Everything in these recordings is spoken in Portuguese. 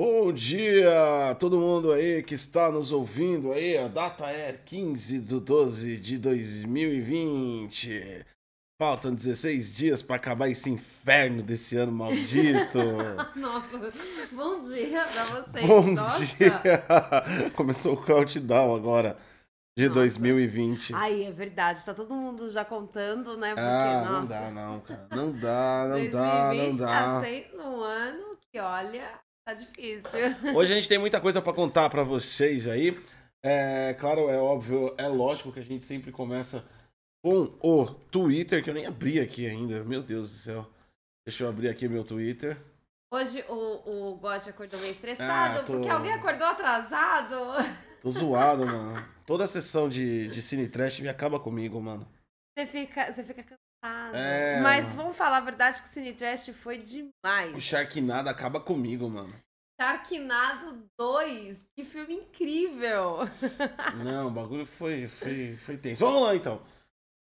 Bom dia, todo mundo aí que está nos ouvindo aí. A data é 15 de 12 de 2020. Faltam 16 dias para acabar esse inferno desse ano maldito. Nossa, bom dia pra vocês. Bom Nossa. dia! Começou o countdown agora de Nossa. 2020. Ai, é verdade, tá todo mundo já contando, né? Porque, ah, nossa, não dá, não, cara. Não dá, não dá, 2020 não tá dá. sendo um ano que, olha, tá difícil. Hoje a gente tem muita coisa pra contar pra vocês aí. É claro, é óbvio, é lógico que a gente sempre começa com o Twitter, que eu nem abri aqui ainda. Meu Deus do céu. Deixa eu abrir aqui meu Twitter. Hoje o, o God acordou meio estressado, Ah, tô- porque alguém acordou atrasado. Tô zoado, mano. Toda a sessão de, de Cine Trash me acaba comigo, mano. Você fica, você fica cansado. É. Mas vamos falar a verdade que o Cine Trash foi O demais. Sharknado acaba comigo, mano. Sharknado 2, que filme incrível. Não, o bagulho foi, foi, foi tenso. Vamos lá, então.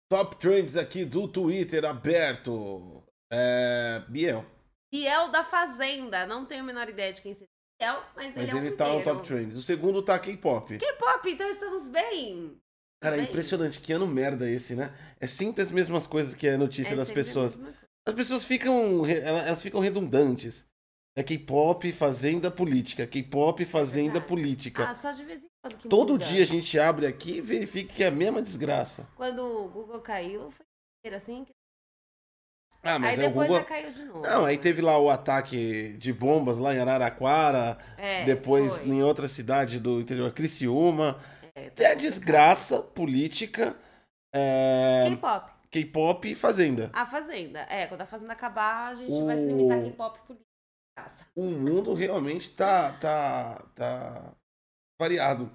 Top Trends aqui do Twitter aberto. É... Biel. Biel da Fazenda, não tenho a menor ideia de quem seja Biel, mas, Mas ele é ele um tá no. Top Trends. O segundo tá K-pop. K-pop, então estamos bem. Cara, é impressionante. Que ano merda esse, né? É sempre as mesmas coisas que é notícia É das pessoas. As pessoas ficam. elas ficam redundantes. É K-pop, fazenda, política. K-pop, fazenda, Verdade. política. Ah, só de vez em quando que Todo muda. dia a gente abre aqui e verifica que é a mesma desgraça. Quando o Google caiu, foi assim. que- Ah, mas Aí é depois Google. já caiu de novo. Não, aí teve lá o ataque de bombas lá em Araraquara, É, depois foi. em outra cidade do interior, Criciúma. É, Que é complicado. desgraça política, é, K-pop. K-pop e fazenda. A Fazenda. É, quando a Fazenda acabar, a gente O- vai se limitar a K-pop política. Casa. O mundo realmente tá, tá, tá variado.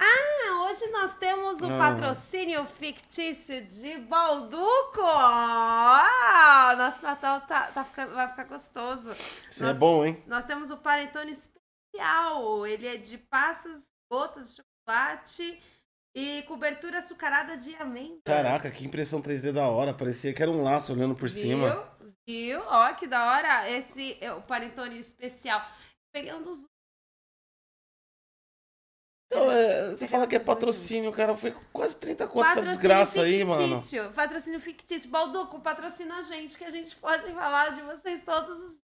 Ah, hoje nós temos o Não. patrocínio fictício de Balduco. Ah, nosso Natal tá, tá ficando, vai ficar gostoso. Isso é Nossa. bom, hein? Nós temos o panetone especial. Ele é de passas, gotas de chocolate e cobertura açucarada de amêndoas. Caraca, que impressão 3D da hora. Parecia que era um laço olhando por Viu? cima. Viu? Ó, que da hora. Esse é o panetone especial. Peguei um dos Então, é, você fala que é patrocínio, cara. Foi quase 30 contas essa desgraça aí, mano. fictício. Patrocínio fictício. Balduco, patrocina a gente, que a gente pode falar de vocês todos os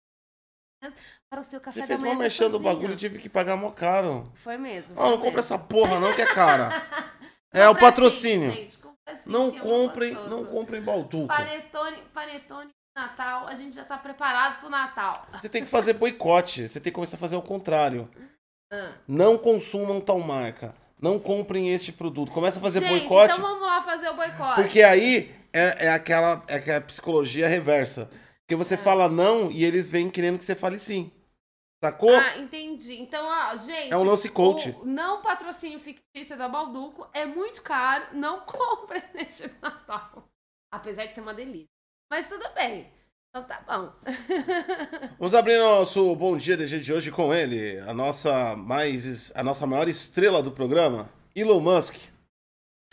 dias para o seu café Você fez uma mexendo do bagulho e tive que pagar mó caro. Foi mesmo. Ah, foi não compra essa porra não, que é cara. É o Compra patrocínio. assim, gente, assim, Não é comprem, não comprem Balduco. Panetone, panetone Natal, a gente já tá preparado pro Natal. Você tem que fazer boicote. Você tem que começar a fazer o contrário. Ah. Não consumam tal marca. Não comprem este produto. Começa a fazer gente, boicote. então vamos lá fazer o boicote. Porque aí é, é aquela, é aquela psicologia reversa. Porque você fala não e eles vêm querendo que você fale sim. Sacou? Ah, entendi. Então, ó, gente. É um lance coach. o não patrocínio fictício da Balduco é muito caro. Não compre neste Natal. Apesar de ser uma delícia. Mas tudo bem. Então tá bom. Vamos abrir nosso Bom Dia DG de hoje com ele. A nossa, mais, a nossa maior estrela do programa, Elon Musk.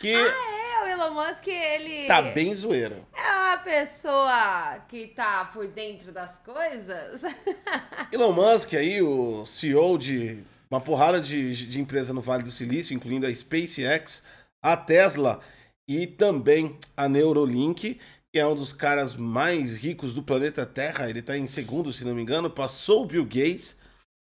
Que É, o Elon Musk, ele. tá bem zoeira. É uma pessoa que tá por dentro das coisas. Elon Musk aí, o CEO de uma porrada de, de empresa no Vale do Silício, incluindo a SpaceX, a Tesla e também a Neuralink, que é um dos caras mais ricos do planeta Terra. Ele tá em segundo, se não me engano, passou o Bill Gates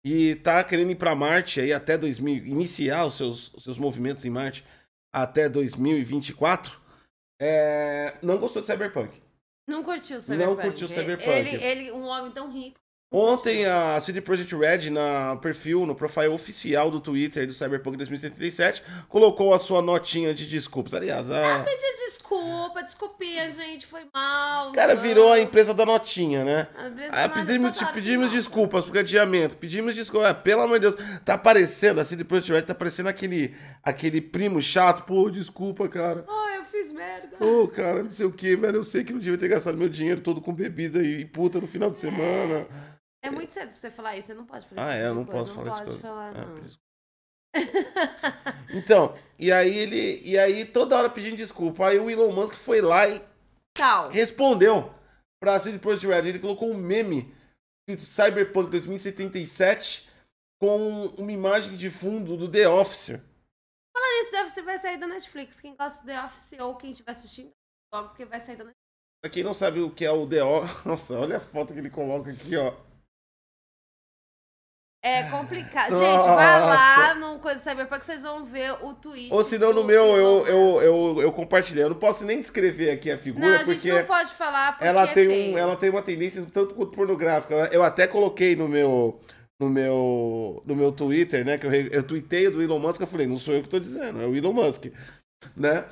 e tá querendo ir para Marte aí até 2000, iniciar os seus, os seus movimentos em Marte até 2024. É, não gostou de Cyberpunk. Não curtiu o Não Cyberpunk. curtiu o Cyberpunk. Ele, ele, um homem tão rico. Ontem a CD Projekt Red, na perfil, no profile oficial do Twitter do Cyberpunk 2077, colocou a sua notinha de desculpas. Aliás, a Pediu desculpa, desculpinha, gente, foi mal. cara não. virou a empresa da notinha, né? Aí não pedimos, tá pedimos assim, não. desculpas por adiamento, pedimos desculpas. É, pelo amor de Deus, tá parecendo, a CD Projekt Red tá parecendo aquele, aquele primo chato. Pô, desculpa, cara. Ai, eu fiz merda. Pô, cara, não sei o que, velho. Eu sei que não devia ter gastado meu dinheiro todo com bebida e puta no final de semana. É muito cedo pra você falar isso, você não pode falar Ah, é, tipo eu não de coisa, posso falar isso. pode pra- falar, é, não. Então, e aí ele. E aí toda hora pedindo desculpa. Aí o Elon Musk foi lá e Tal. respondeu pra CD Projekt Red. Ele colocou um meme escrito Cyberpunk 2077 com uma imagem de fundo do The Office. Falando isso, The Office vai sair da Netflix. Quem gosta do The Office ou quem estiver assistindo, logo que vai sair da Netflix. Pra quem não sabe o que é o The Office. Nossa, olha a foto que ele coloca aqui, ó. É complicado. Gente, vai lá no Coisa Cyberpunk, vocês vão ver o tweet. Ou senão no meu eu, eu, eu, eu compartilhei. Eu não posso nem descrever aqui a figura, Não, a gente porque não pode falar porque ela, é tem um, ela tem uma tendência tanto quanto pornográfica. Eu até coloquei no meu. No meu, no meu Twitter, né? Que eu, eu tuitei do Elon Musk, eu falei, não sou eu que tô dizendo, é o Elon Musk, né?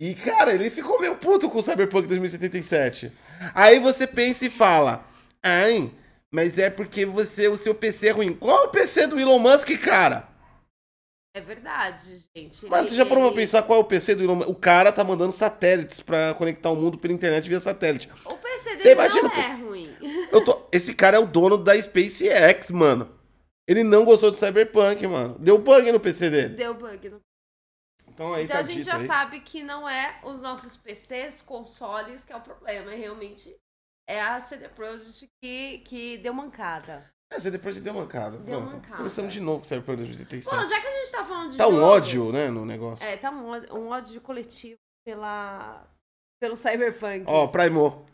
E, cara, ele ficou meio puto com o Cyberpunk 2077. Aí você pensa e fala, ai, mas é porque você, o seu PC é ruim. Qual é o PC do Elon Musk, cara? É verdade, gente. Mas você já parou pra pensar qual é o PC do Elon Musk? O cara tá mandando satélites pra conectar o mundo pela internet via satélite. O PC dele Você imagina não é ruim. Eu tô... Esse cara é o dono da SpaceX, mano. Ele não gostou do Cyberpunk, mano. Deu bug no PC dele. Deu bug. No... Então aí Então tá a gente já aí. sabe que não é os nossos PCs, consoles, que é o problema. É realmente é a CD Projekt que, que deu mancada. É, você depois deu mancada. Deu Pronto. mancada. Começamos de novo com o Cyberpunk 2077. Bom, já que a gente tá falando de Tá um ódio, né, no negócio. É, tá um ódio, um ódio coletivo pela, pelo Cyberpunk. Ó, Primo.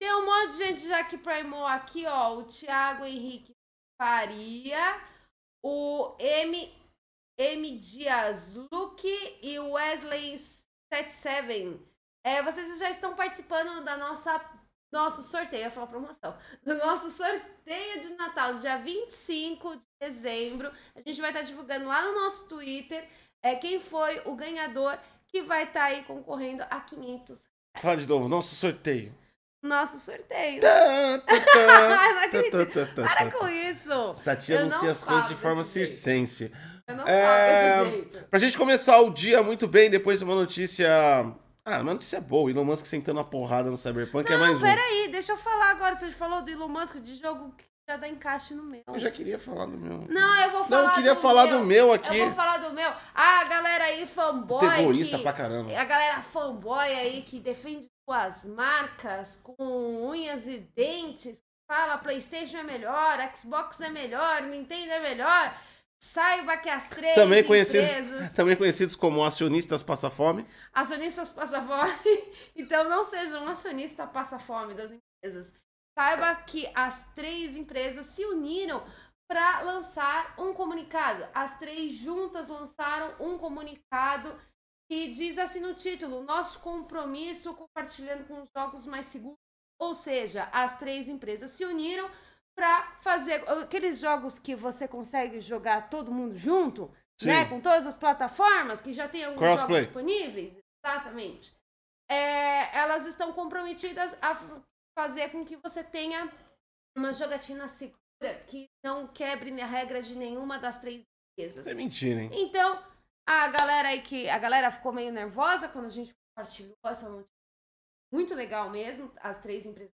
Tem um monte de gente já que primou aqui, ó. O Thiago Henrique Faria, o M, M Dias Luke e o Wesley 77. É, vocês já estão participando da nossa nosso sorteio, eu ia falar promoção, do nosso sorteio de Natal, dia 25 de dezembro. A gente vai estar divulgando lá no nosso Twitter é, quem foi o ganhador que vai estar aí concorrendo a 500 Fala de novo. Nosso sorteio. nosso sorteio. Tá, tá, Ai, não tá, acredito. tá, tá, tá, Para tá. com isso! Essa tia Eu anuncia as coisas de forma desse jeito. circense. Eu não É, falo desse jeito. Pra gente começar o dia muito bem, depois de uma notícia. Ah, uma notícia boa. Elon Musk sentando a porrada no Cyberpunk é mais Não, um. peraí, deixa eu falar agora. Você falou do Elon Musk de jogo que já dá encaixe no meu. Eu já queria falar do meu. Não, eu vou falar. Não, eu queria do falar meu. do meu aqui. Eu vou falar do meu. Ah, a galera aí, fanboy. Egoísta que- pra caramba. A galera fanboy aí que defende suas marcas com unhas e dentes. Fala PlayStation é melhor, Xbox é melhor, Nintendo é melhor. Saiba que as três Também, conhecido, empresas também conhecidos como acionistas passa-fome. acionistas passa fome, então não seja um acionista passa fome das empresas. Saiba que as três empresas se uniram para lançar um comunicado. As três juntas lançaram um comunicado que diz assim no título: Nosso compromisso compartilhando com os jogos mais seguros. Ou seja, as três empresas se uniram para fazer aqueles jogos que você consegue jogar todo mundo junto, Sim. né? Com todas as plataformas que já tem alguns Crossplay. jogos disponíveis. Exatamente. É, elas estão comprometidas a fazer com que você tenha uma jogatina segura que não quebre a regra de nenhuma das três empresas. É mentira, hein? Então, a galera aí que. A galera ficou meio nervosa quando a gente compartilhou essa notícia. Muito legal mesmo, as três empresas.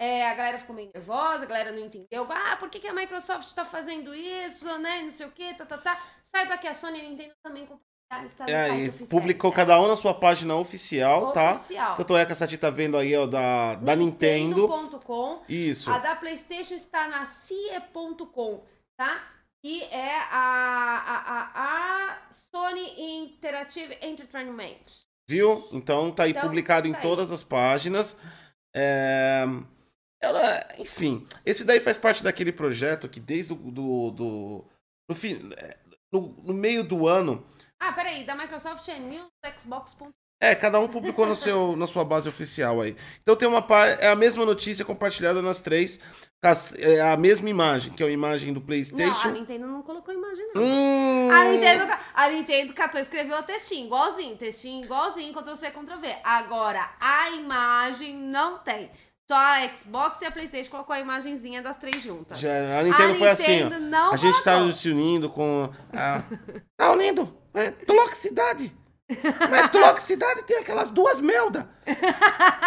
É, a galera ficou meio nervosa, a galera não entendeu. Ah, por que, que a Microsoft está fazendo isso, né? Não sei o que, tá, tá, tá. Saiba que a Sony e a Nintendo também compartilharam, está no É, site oficial. publicou cada um na sua página oficial, tá? Oficial. Tanto é que a Sati tá vendo aí, ó, da, da Nintendo. Nintendo.com. Isso. A da PlayStation está na CIE.com, tá? Que é a, a, a, a Sony Interactive Entertainment. Viu? Então tá aí Então, publicado em aí. todas as páginas. É, Ela, enfim, esse daí faz parte daquele projeto que desde o do, do, no, fim, no, no meio do ano, Ah, peraí, da Microsoft é newsxbox.com. é, cada um publicou no seu, na sua base oficial aí. Então tem uma é a mesma notícia compartilhada nas três, é a mesma imagem, que é a imagem do Não, a PlayStation. Nintendo não colocou imagem, não. Hum, A Nintendo, a Nintendo catou escreveu o textinho, igualzinho, textinho igualzinho, Ctrl-C, Ctrl-V. Agora, a imagem não tem. Só a Xbox e a Playstation colocou a imagenzinha das três juntas. já, a Nintendo foi assim, ó. Nintendo não A gente tá se unindo com a. Tá unindo? É, Tloxicidade. Mas Tloxicidade tem aquelas duas melda.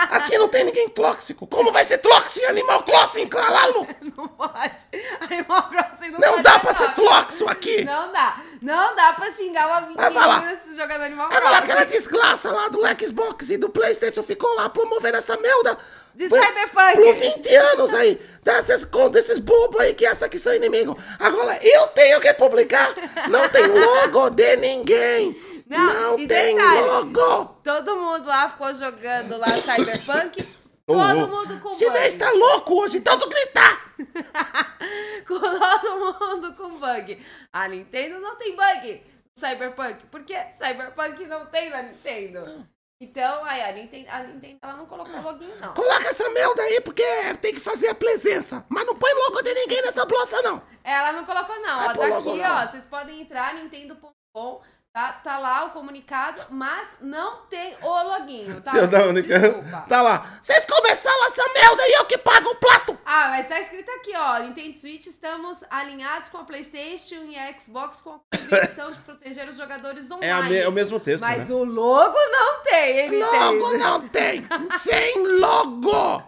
Aqui não tem ninguém tóxico. Como vai ser tóxico animal tóxico, claro? Não pode. Animal Crossing não, Não dá ser pra ser tóxico. aqui. Não dá. Não dá pra xingar uma menina Vai falar. jogando Animal Agora aquela Crossing. desgraça lá do Xbox e do Playstation ficou lá promovendo essa merda. De por- Cyberpunk. Por 20 anos aí. Dessas contas, esses bobos aí que essa aqui são inimigo. Agora eu tenho que publicar. Não tem logo de ninguém. Não, Não, tem detalhe. logo. Todo mundo lá ficou jogando lá Cyberpunk. Todo ô. mundo com Chinês bug. tá louco hoje, tanto gritar. Com todo mundo com bug. A Nintendo não tem bug no Cyberpunk. Porque Cyberpunk não tem na Nintendo. Então, aí a Nintendo, a Nintendo ela não colocou login, não. Coloca essa merda aí, porque tem que fazer a presença. Mas não põe logo de ninguém nessa blofa, não. Ela não colocou, não. Ah, Ó, tá aqui, ó. Vocês podem entrar, nintendo.com. Tá, tá lá o comunicado, mas não tem o login, tá? Seu da Nintendo. Desculpa. Tá lá. Vocês começaram essa merda e eu que pago o plato. Ah, mas tá escrito aqui, ó. Nintendo Switch, estamos alinhados com a PlayStation e a Xbox com a convicção de proteger os jogadores online. É, a me- é o mesmo texto, Mas né? o logo não tem, hein, Logo Nintendo? não tem. Sem logo.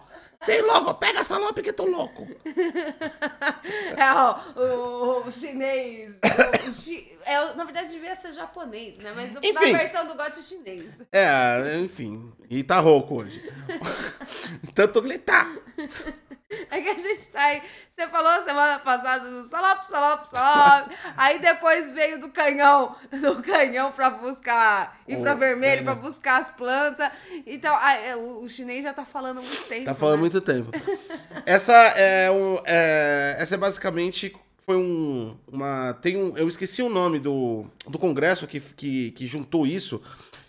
Sem logo. Pega essa logo que eu tô louco. É, ó, o, o chinês. o- chi- é, na verdade, devia ser japonês, né? Mas no- Enfim. na versão do GOT é chinês. É, enfim. E tá rouco hoje. Tanto gritar. É que a gente tá aí. Você falou semana passada do salop, salop, salop. aí depois veio do canhão, do canhão pra buscar infravermelho, pra buscar as plantas. Então, ah, é, o, o chinês já tá falando há muito tempo. Tá falando né? muito tempo. Essa é um. é, essa é basicamente. Foi um. Uma. Tem um. Eu esqueci o nome do, do congresso que, que, que juntou isso.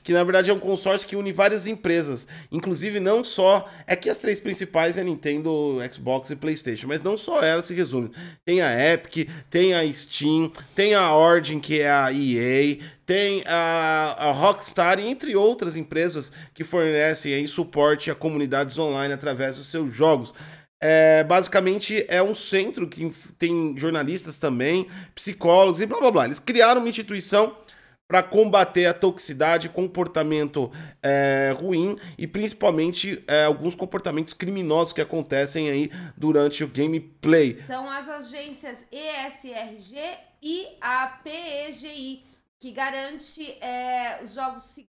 Que na verdade é um consórcio que une várias empresas. Inclusive, não só. É que as três principais é Nintendo, Xbox e PlayStation. Mas não só elas se resumem. Tem a Epic, tem a Steam, tem a Origin, que é a EA, tem a, a Rockstar, entre outras empresas que fornecem aí suporte a comunidades online através dos seus jogos. É, basicamente é um centro que tem jornalistas também, psicólogos e blá blá blá. Eles criaram uma instituição para combater a toxicidade, comportamento é, ruim e principalmente é, alguns comportamentos criminosos que acontecem aí durante o gameplay. São as agências ESRG e a PEGI, que garante é, os jogos seguros.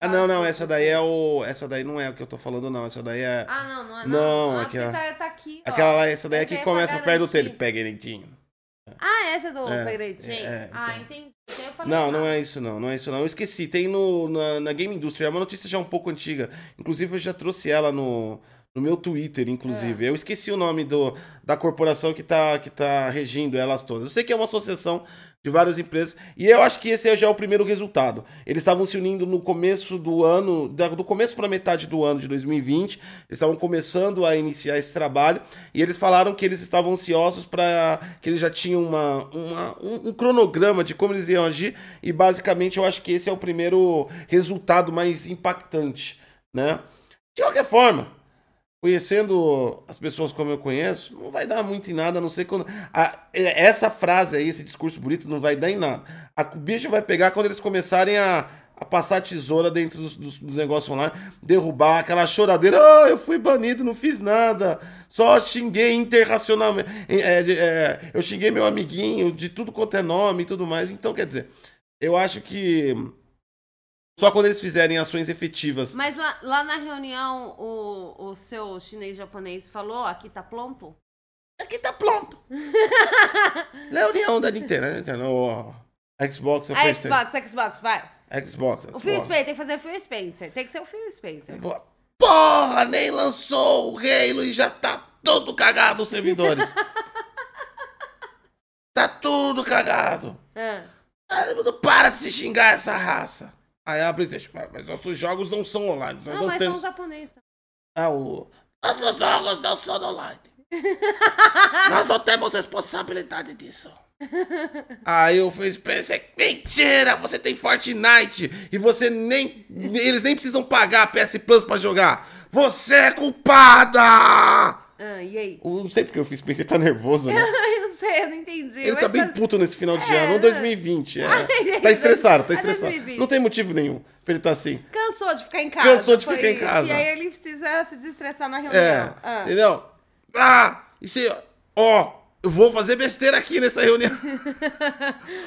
Ah, não, não, essa daí é o. Essa daí não é o que eu tô falando, não. Essa daí é. Ah, não, não é Não, não. Ah, aquela- tá, tá aqui. Aquela lá, essa daí é Essa que aí é começa perto do telho. Pega, Netinho. Ah, essa é do É, Pegretinho? é, Ah, então. entendi. Então eu falei Não, não é isso não, não é isso não. Eu esqueci, tem no, na, na Game Industry, é uma notícia já um pouco antiga. Inclusive eu já trouxe ela no, no meu Twitter, inclusive. Eu esqueci o nome do, da corporação que tá, que tá regindo elas todas. Eu sei que é uma associação de várias empresas e eu acho que esse já é o primeiro resultado. Eles estavam se unindo no começo do ano, do começo para metade do ano de 2020. Eles estavam começando a iniciar esse trabalho e eles falaram que eles estavam ansiosos para que eles já tinham uma, uma- um, um cronograma de como eles iam agir e basicamente eu acho que esse é o primeiro resultado mais impactante, né? De qualquer forma, conhecendo as pessoas como eu conheço, não vai dar muito em nada, a não sei quando. a- é- essa frase aí, esse discurso bonito, não vai dar em nada. A o bicho vai pegar quando eles começarem a, a passar tesoura dentro dos, dos- dos negócios online, derrubar aquela choradeira. Ah, eu fui banido, não fiz nada. Só xinguei interracionalmente. é, é, eu xinguei meu amiguinho de tudo quanto é nome e tudo mais. Então, quer dizer, eu acho que. Só quando eles fizerem ações efetivas Mas lá, lá na reunião, o, o seu chinês japonês falou, aqui tá pronto? Aqui tá pronto. Reunião da Nintendo, né? Nintendo, Xbox, o A PlayStation. Xbox, Xbox, vai. Xbox. O Phil Xbox. Spencer, tem que fazer o Phil Spencer. Tem que ser o Phil Spencer. Porra, nem lançou o Halo e já tá todo cagado os servidores. tá tudo cagado. Ah. Ah, Não para de se xingar essa raça. Aí a Playstation, mas, nossos jogos não são online. Nós Não, não, mas temos... são japonês. também. Ah, o... Nossos jogos não são online. Nós não temos responsabilidade disso. Aí o Phil Spencer... Mentira, você tem Fortnite. E você nem... Eles nem precisam pagar a PS Plus pra jogar. Você é culpada! Ah, e aí? Eu não sei porque o Phil Spencer tá nervoso, né? eu não sei, eu não entendi. Ele tá bem puto nesse final de É, ano, né? 2020. É. Ai, Tá estressado, tá é estressado. 2020. Não tem motivo nenhum pra ele estar assim. Cansou de ficar em casa. Cansou de ficar em isso. casa. E aí ele precisa se desestressar na reunião. É, Ah. entendeu? Ah, e se... Ó, eu vou fazer besteira aqui nessa reunião.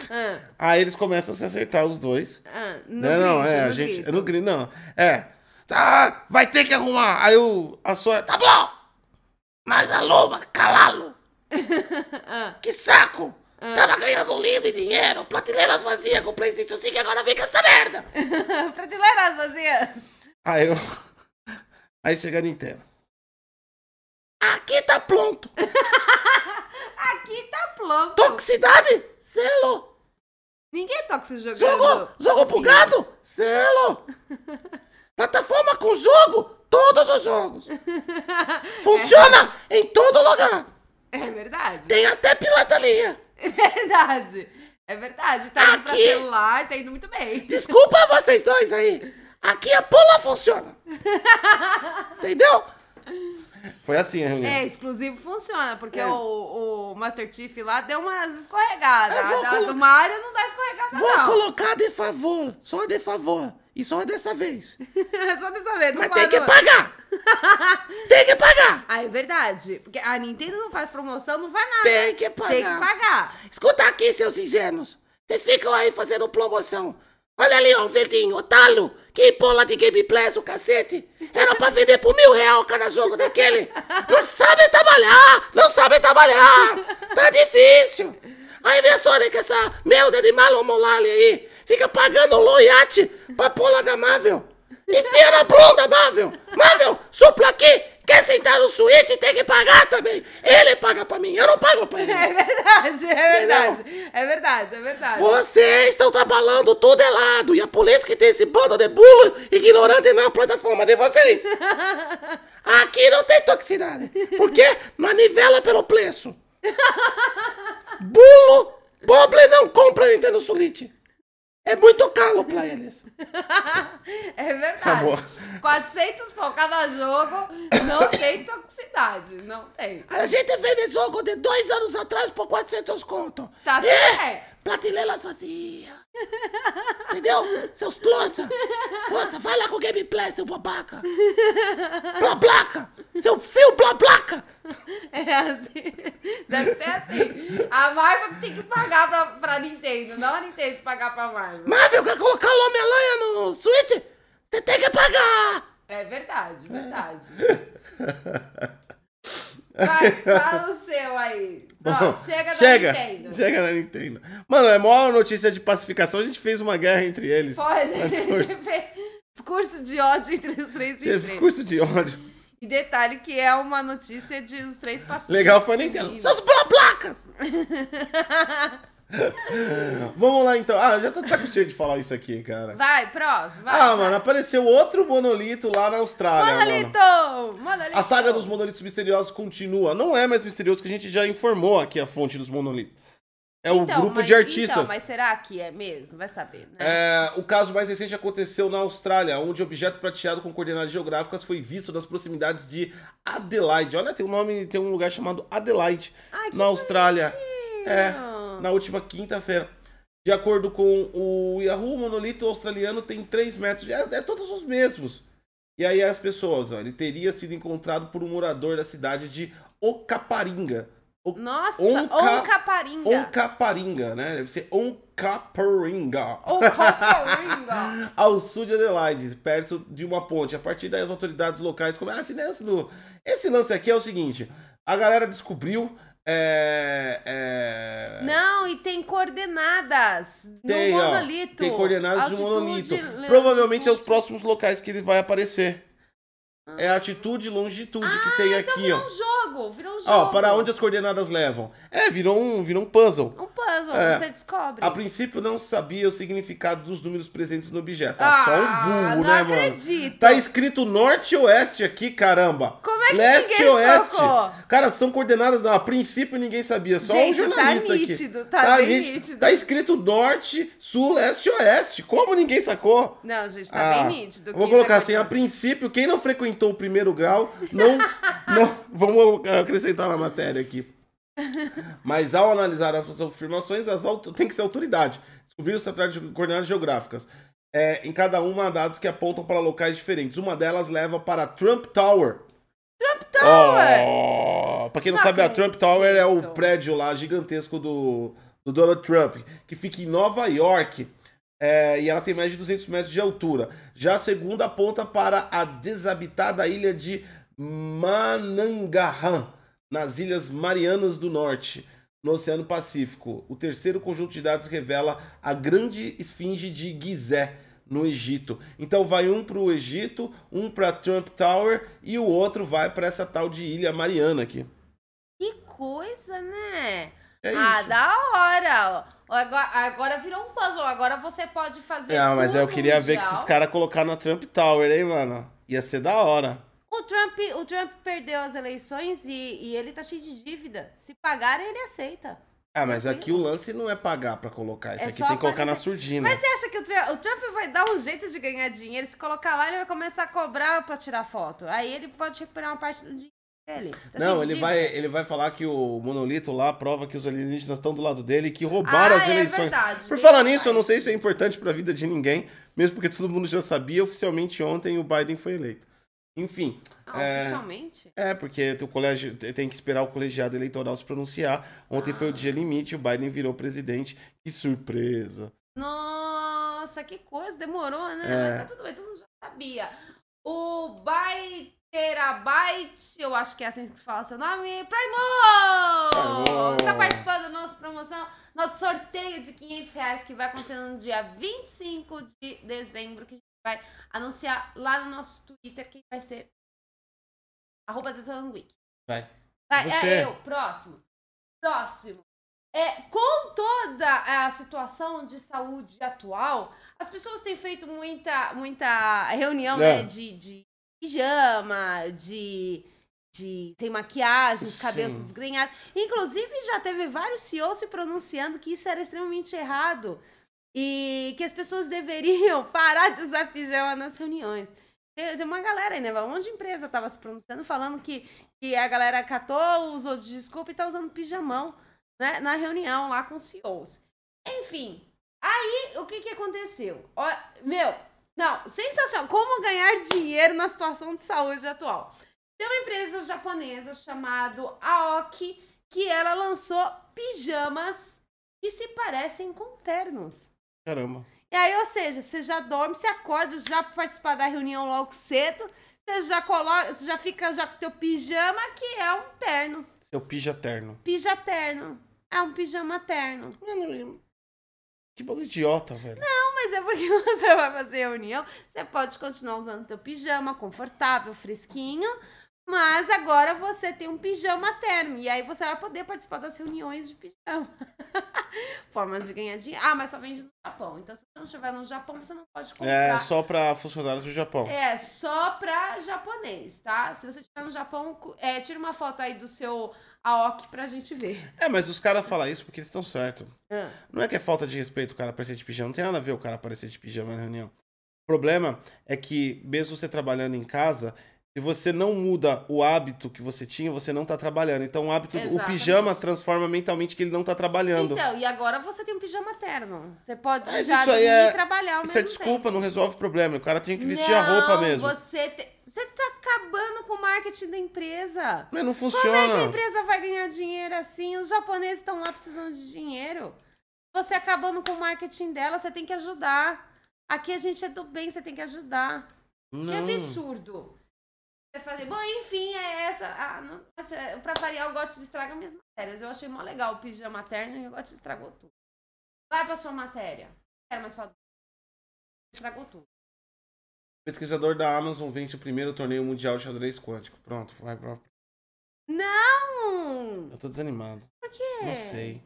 Ah, Aí eles começam a se acertar os dois. ah, no não, não, grito, é, a no gente. grito. Não grito, não. É. Tá, vai ter que arrumar. Aí o, a sua. Tá bom! Mas a loba, calá-lo. Ah. Que saco. Tava ganhando lindo e dinheiro, prateleiras vazias com Playstation 5 e agora vem com essa merda. Prateleiras vazias. Aí eu. Aí chega a Nintendo. Aqui tá pronto. Aqui tá pronto. Toxicidade, selo. Ninguém toca se jogando. Jogo, jogo pro Filho. gado, selo. Plataforma com jogo, todos os jogos. Funciona em todo lugar. É verdade. Tem até pirataria. É verdade. É verdade. Tá indo pra Aqui. celular, tá indo muito bem. Desculpa vocês dois aí. Aqui a pula funciona. Entendeu? Foi assim a reunião. É, exclusivo funciona, porque É. o, o Master Chief lá deu umas escorregadas. Eu vou A da- colocar- do Mario não dá escorregada, Vou não. colocar de favor, só de favor. E só dessa vez. Só dessa vez, Mas tem que pagar. tem que pagar. Ah, é verdade. Porque a Nintendo não faz promoção, não faz nada. Tem que pagar. Tem que pagar. Escuta aqui, seus ingenuos. Vocês ficam aí fazendo promoção. Olha ali, ó, o verdinho, o talo. Que bola de gameplay, o cacete. Era pra vender por mil real cada jogo daquele. Não sabe trabalhar, não sabe trabalhar. Tá difícil. Aí vem a Sonic, essa merda de Malon Molali aí. Fica pagando loiate pra bola da Marvel. Enfia na bunda, Marvel. Marvel, supla aqui. Quer sentar no suíte, tem que pagar também. Ele paga pra mim, eu não pago pra ele. É verdade, é verdade. É verdade, é verdade. Vocês estão trabalhando todo errado. E a polícia que tem esse bando de bulo ignorante na plataforma de vocês. Aqui não tem toxicidade. Porque manivela pelo preço. Bulo, pobre não compra Nintendo Switch. É muito caro pra eles. É verdade. Acabou. 400 pau cada jogo, não tem toxicidade. Não tem. A gente vende jogo de dois anos atrás por 400 conto. Tá tudo é, prateleiras vazias. Entendeu? Seus trouxa. Trouxa, vai lá com o gameplay, seu babaca. Blablaca. Seu fio blablaca. É assim. Deve ser assim. A Marvel tem que pagar pra, pra Nintendo, não a Nintendo pagar pra Marvel. Marvel quer colocar o Homem-Aranha no Switch? Você tem que pagar. É verdade, verdade. Vai, fala o seu aí. Pronto, chega da chega, Nintendo. chega na Nintendo. Mano, é maior notícia de pacificação. A gente fez uma guerra entre eles. Pode. Um discurso. Discurso de ódio entre os três Teve empresas. curso de ódio. E detalhe que é uma notícia de os três pacíficos. Legal foi a Nintendo. Seus blablacas. Vamos lá então. Ah, já tô de saco cheio de falar isso aqui, cara. Vai, próximo. Vai, Ah, vai. mano, apareceu outro monolito lá na Austrália, mano. Monolito! Monolito! A saga dos monolitos misteriosos continua. Não é mais misterioso que a gente já informou aqui a fonte dos monolitos. É o Então, grupo mas- de artistas. Então, mas será que é mesmo? Vai saber, né? É, o caso mais recente aconteceu na Austrália, onde objeto prateado com coordenadas geográficas foi visto nas proximidades de Adelaide. Olha, tem um nome, tem um lugar chamado Adelaide Ai, na Austrália. bonitinho. É, na última quinta-feira. De acordo com o Yahoo, o monolito australiano tem 3 metros. de- É, é todos os mesmos. E aí as pessoas, ó, ele teria sido encontrado por um morador da cidade de Ocaparinga. O- Nossa, Onca- Oncaparinga. Oncaparinga, né? Deve ser Oncaparinga. Oncaparinga. ao sul de Adelaide, perto de uma ponte. A partir daí as autoridades locais começam. Ah, esse lance, do... esse lance aqui é o seguinte: a galera descobriu. É, é, Não, e tem coordenadas tem, no ó, monolito. tem coordenadas de monolito. Provavelmente é os próximos locais que ele vai aparecer. É a atitude e longitude que tem aqui, Virou ó. um jogo, virou um jogo. Ó, para onde as coordenadas levam? É, virou um, virou um puzzle. Um puzzle, É. você descobre. A princípio não sabia o significado dos números presentes no objeto. Ah, só um Ah, burro, né, mano? acredito. Tá escrito norte e oeste aqui, caramba. Como é que Leste ninguém e oeste. sacou? Cara, são coordenadas. A princípio ninguém sabia, só Gente, um tá jornalista aqui. nítido, tá bem nítido. Tá escrito norte, sul, leste e oeste. Como ninguém sacou? Não, gente, tá Ah, bem nítido. Vou colocar assim, a princípio, quem não frequentou o primeiro grau, não, não, vamos acrescentar na matéria aqui. Mas ao analisar as afirmações, as tem que ser autoridade. Descobriram se trata de coordenadas geográficas. É, em cada uma há dados que apontam para locais diferentes. Uma delas leva para Trump Tower. Trump Tower! Oh, pra quem não, Não sabe, a Trump Tower é o prédio lá gigantesco do, do Donald Trump, que fica em Nova York. É, e ela tem mais de 200 metros de altura. Já a segunda aponta para a desabitada ilha de Manangarham, nas Ilhas Marianas do Norte, no Oceano Pacífico. O terceiro conjunto de dados revela a grande esfinge de Gizé, no Egito. Então vai um para o Egito, um para Trump Tower e o outro vai para essa tal de Ilha Mariana aqui. Que coisa, né? É ah, isso. da hora. Agora, agora virou um puzzle. Agora você pode fazer. Ah, mas eu queria ver que mundial. esses caras colocaram na Trump Tower, hein, mano? Ia ser da hora. O Trump, o Trump perdeu as eleições e, e ele tá cheio de dívida. Se pagarem, ele aceita. Ah, mas aqui o lance não é pagar pra colocar. Isso É aqui tem que colocar na surdina. Mas você acha que o, Tra- o Trump vai dar um jeito de ganhar dinheiro? Se colocar lá, ele vai começar a cobrar pra tirar foto. Aí ele pode recuperar uma parte do dinheiro dele. Tá Não, ele vai, ele vai falar que o monolito lá prova que os alienígenas estão do lado dele e que roubaram Ah, as é eleições. verdade, Por falar nisso, eu não sei se é importante pra vida de ninguém, mesmo porque todo mundo já sabia. Oficialmente ontem o Biden foi eleito. Enfim, Ah, é, oficialmente? É, porque o colégio tem que esperar o colegiado eleitoral se pronunciar. Ontem foi o dia limite, o Biden virou presidente. Que surpresa. Nossa, que coisa, demorou, né? É. Mas tá tudo bem, todo mundo já sabia. O Baiterabyte, eu acho que é assim que se fala seu nome, Primo! Primo! Tá participando da nossa promoção, nosso sorteio de 500 reais que vai acontecer no dia 25 de dezembro, que a gente vai anunciar lá no nosso Twitter quem vai ser. Arroba Week. Vai. Vai, Você. é eu, próximo. Próximo. É, com toda a situação de saúde atual, as pessoas têm feito muita, muita reunião É. né, de, de pijama, de, de sem maquiagem, os Sim. cabelos desgrenhados. Inclusive, já teve vários CEOs se pronunciando que isso era extremamente errado e que as pessoas deveriam parar de usar pijama nas reuniões. Tem tem uma galera aí, né? Um monte de empresa tava se pronunciando, falando que, que a galera catou, usou de desculpa e tá usando pijamão né, na reunião lá com os CEOs. Enfim, aí o que que aconteceu? Ó, meu, não, sensacional. Como ganhar dinheiro na situação de saúde atual? Tem uma empresa japonesa chamada Aoki que ela lançou pijamas que se parecem com ternos. Caramba. E aí, ou seja, você já dorme, você acorda já pra participar da reunião logo cedo, você já coloca, você já fica já com teu pijama, que é um terno. Seu pija terno. Pija terno. É um pijama terno. Mano, que bagulho idiota, velho. Não, mas é porque você vai fazer reunião, você pode continuar usando teu pijama confortável, fresquinho, mas agora você tem um pijama terno. E aí você vai poder participar das reuniões de pijama. Formas de ganhar dinheiro. Ah, mas só vende no Japão. Então, se você não estiver no Japão, você não pode comprar. É só pra funcionários do Japão. É, só pra japonês, tá? Se você estiver no Japão, é, tira uma foto aí do seu Aoki pra gente ver. É, mas os caras falam isso porque eles estão certos. Ah, Não é que é falta de respeito o cara aparecer de pijama. Não tem nada a ver o cara aparecer de pijama na reunião. O problema é que, mesmo você trabalhando em casa, se você não muda o hábito que você tinha, você não tá trabalhando. Então o hábito, o Exatamente. pijama transforma mentalmente que ele não tá trabalhando. Então, e agora você tem um pijama terno. Você pode Mas já isso aí é- trabalhar ao Isso é mesmo desculpa, tempo. não resolve o problema. O cara tem que vestir a roupa Não, mesmo. Você, te- você tá acabando com o marketing da empresa. Mas não Como é que a funciona. empresa vai ganhar dinheiro assim? Os japoneses estão lá precisando de dinheiro. Você acabando com o marketing dela, você tem que ajudar. Aqui a gente é do bem, você tem que ajudar. Que Não. absurdo. Você fazer, bom, enfim, é essa. Ah, não, pra variar, o Gotti estraga minhas matérias. Eu achei mó legal o pijama terno e o Gotti estragou tudo. Vai pra sua matéria. Não Quero mais falar. do- Estragou tudo. Pesquisador da Amazon vence o primeiro torneio mundial de xadrez quântico. Pronto, vai pra. Não! Eu tô desanimado. Por quê? Não sei.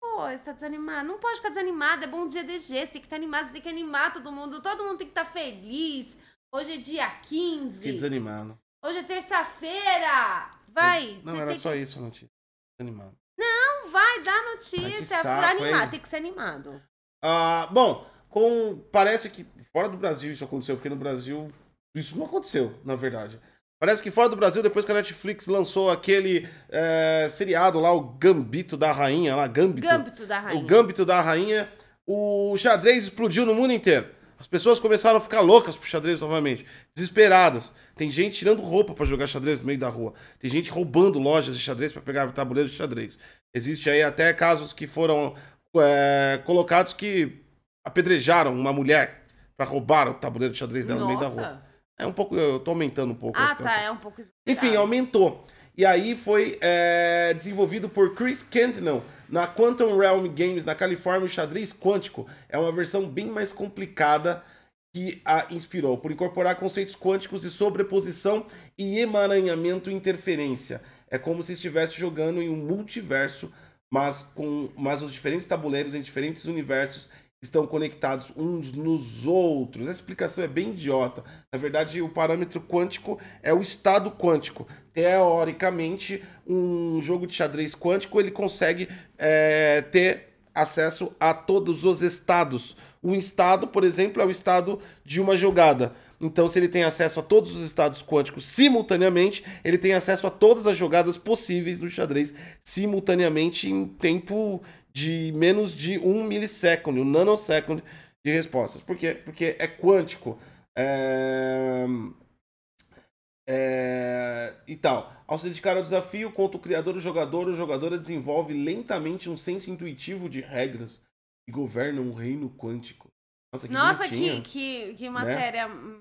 Pô, você tá desanimado. Não pode ficar desanimado. É bom dia DG. Você tem que estar animado. Você tem que animar todo mundo. Todo mundo tem que estar feliz. Hoje é dia 15. Fiquei desanimado. Hoje é terça-feira. Vai. Não, você era só isso a notícia. Desanimado. Não vai, dá Ai, que notícia. saco, animado. Tem que ser animado. Ah, bom, com parece que fora do Brasil isso aconteceu, porque no Brasil isso não aconteceu, na verdade. Parece que fora do Brasil, depois que a Netflix lançou aquele é, seriado lá, o Gambito da Rainha, lá, Gambito. Gâmbito da rainha. O Gambito da Rainha, o xadrez explodiu no mundo inteiro. As pessoas começaram a ficar loucas pro xadrez novamente, desesperadas. Tem gente tirando roupa para jogar xadrez no meio da rua. Tem gente roubando lojas de xadrez para pegar tabuleiros de xadrez. Existe aí até casos que foram é, colocados que apedrejaram uma mulher para roubar o tabuleiro de xadrez dela no meio da rua. É um pouco, eu tô aumentando um pouco ah, tá, é um pouco exagerado. Enfim, aumentou. E aí foi é, desenvolvido por Chris Cantnell na Quantum Realm Games, na Califórnia, o xadrez quântico. É uma versão bem mais complicada que a inspirou, por incorporar conceitos quânticos de sobreposição e emaranhamento e interferência. É como se estivesse jogando em um multiverso, mas com mas os diferentes tabuleiros em diferentes universos estão conectados uns nos outros. Essa explicação é bem idiota. Na verdade, o parâmetro quântico é o estado quântico. Teoricamente, um jogo de xadrez quântico ele consegue é, ter acesso a todos os estados. Um estado, por exemplo, é o estado de uma jogada. Então, se ele tem acesso a todos os estados quânticos simultaneamente, ele tem acesso a todas as jogadas possíveis do xadrez simultaneamente em tempo de menos de um milissegundo, um nanosecond de respostas. Por quê? Porque é quântico. É... É... E tal. Ao se dedicar ao desafio, contra o criador, o jogador, o jogadora desenvolve lentamente um senso intuitivo de regras que governam um reino quântico. Nossa, que, Nossa, que, que, que, né? matéria. Né?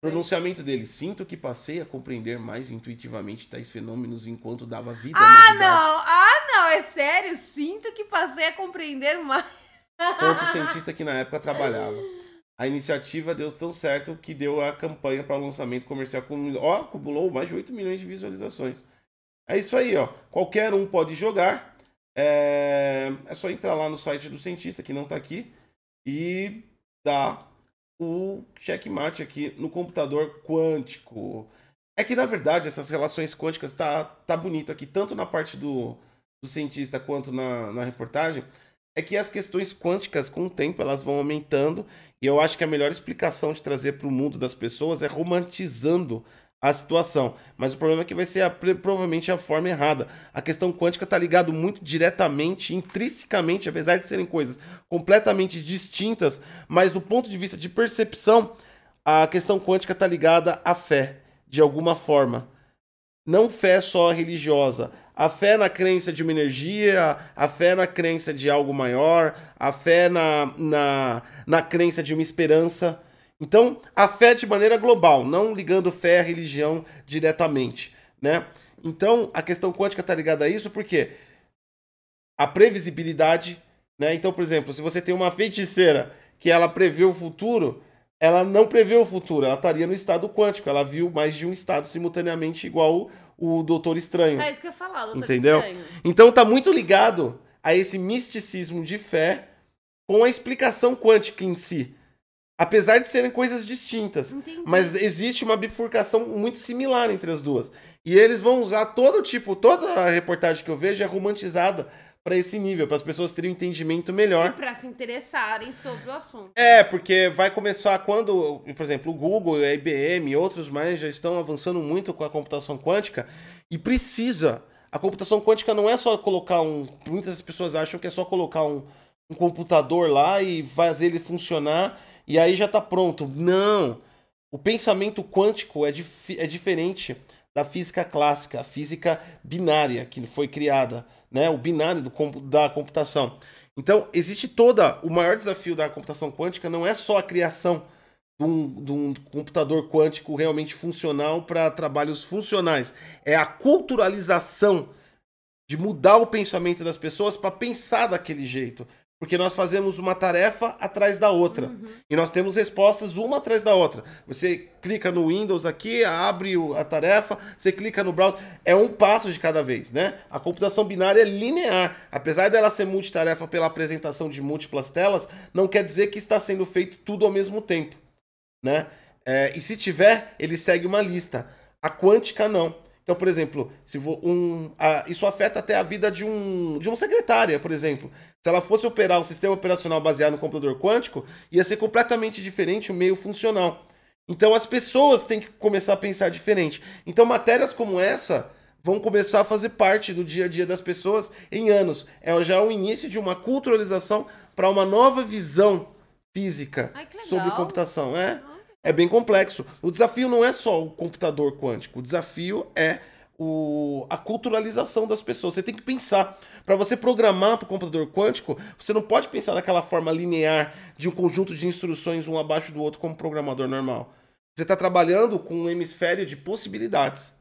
Pronunciamento dele. Sinto que passei a compreender mais intuitivamente tais fenômenos enquanto dava vida. Ah, não! Ah, É sério? Sinto que passei a compreender mais. Outro cientista que na época trabalhava. A iniciativa deu tão certo que deu a campanha para o lançamento comercial. Ó, acumulou mais de 8 milhões de visualizações. É isso aí, ó. Qualquer um pode jogar. É, é só entrar lá no site do cientista, que não está aqui, e dar o checkmate aqui no computador quântico. É que, na verdade, essas relações quânticas tá, tá bonito aqui, tanto na parte do, do cientista quanto na, na reportagem, é que as questões quânticas, com o tempo, elas vão aumentando, e eu acho que a melhor explicação de trazer para o mundo das pessoas é romantizando a situação. Mas o problema é que vai ser a, provavelmente a forma errada. A questão quântica está ligado muito diretamente, intrinsecamente, apesar de serem coisas completamente distintas, mas do ponto de vista de percepção, a questão quântica está ligada à fé, de alguma forma. Não fé só religiosa, a fé na crença de uma energia, a fé na crença de algo maior, a fé na, na, na crença de uma esperança. Então, a fé de maneira global, não ligando fé à religião diretamente, né? Então, a questão quântica está ligada a isso porque a previsibilidade, né? Então, por exemplo, se você tem uma feiticeira que ela prevê o futuro, ela não prevê o futuro, ela estaria no estado quântico, ela viu mais de um estado simultaneamente igual o, o Doutor Estranho. É isso que eu ia falar, o Doutor Entendeu? Estranho. Então tá muito ligado a esse misticismo de fé com a explicação quântica em si. Apesar de serem coisas distintas. Entendi. Mas existe uma bifurcação muito similar entre as duas. E eles vão usar todo tipo, toda a reportagem que eu vejo é romantizada para esse nível, para as pessoas terem um entendimento melhor. E para se interessarem sobre o assunto. É, porque vai começar quando, por exemplo, o Google, a IBM e outros mais já estão avançando muito com a computação quântica e precisa. A computação quântica não é só colocar um. Muitas pessoas acham que é só colocar um, um computador lá e fazer ele funcionar e aí já está pronto. Não! O pensamento quântico é, dif é diferente da física clássica, a física binária que foi criada, né? o binário do, da computação. Então, existe toda. O maior desafio da computação quântica não é só a criação de um, de um computador quântico realmente funcional para trabalhos funcionais, é a culturalização de mudar o pensamento das pessoas para pensar daquele jeito. Porque nós fazemos uma tarefa atrás da outra. Uhum. E nós temos respostas uma atrás da outra. Você clica no Windows aqui, abre a tarefa, você clica no browser. É um passo de cada vez, né? A computação binária é linear. Apesar dela ser multitarefa pela apresentação de múltiplas telas, não quer dizer que está sendo feito tudo ao mesmo tempo, né? É, e se tiver, ele segue uma lista. A quântica não. Então, por exemplo, se um, a, isso afeta até a vida de, um, de uma secretária, por exemplo. Se ela fosse operar um sistema operacional baseado no computador quântico, ia ser completamente diferente o meio funcional. Então, as pessoas têm que começar a pensar diferente. Então, matérias como essa vão começar a fazer parte do dia a dia das pessoas em anos. É já o início de uma culturalização para uma nova visão física Ai, sobre computação. É, é bem complexo. O desafio não é só o computador quântico, o desafio é o, a culturalização das pessoas. Você tem que pensar. Para você programar para o computador quântico, você não pode pensar daquela forma linear de um conjunto de instruções um abaixo do outro como programador normal. Você está trabalhando com um hemisfério de possibilidades.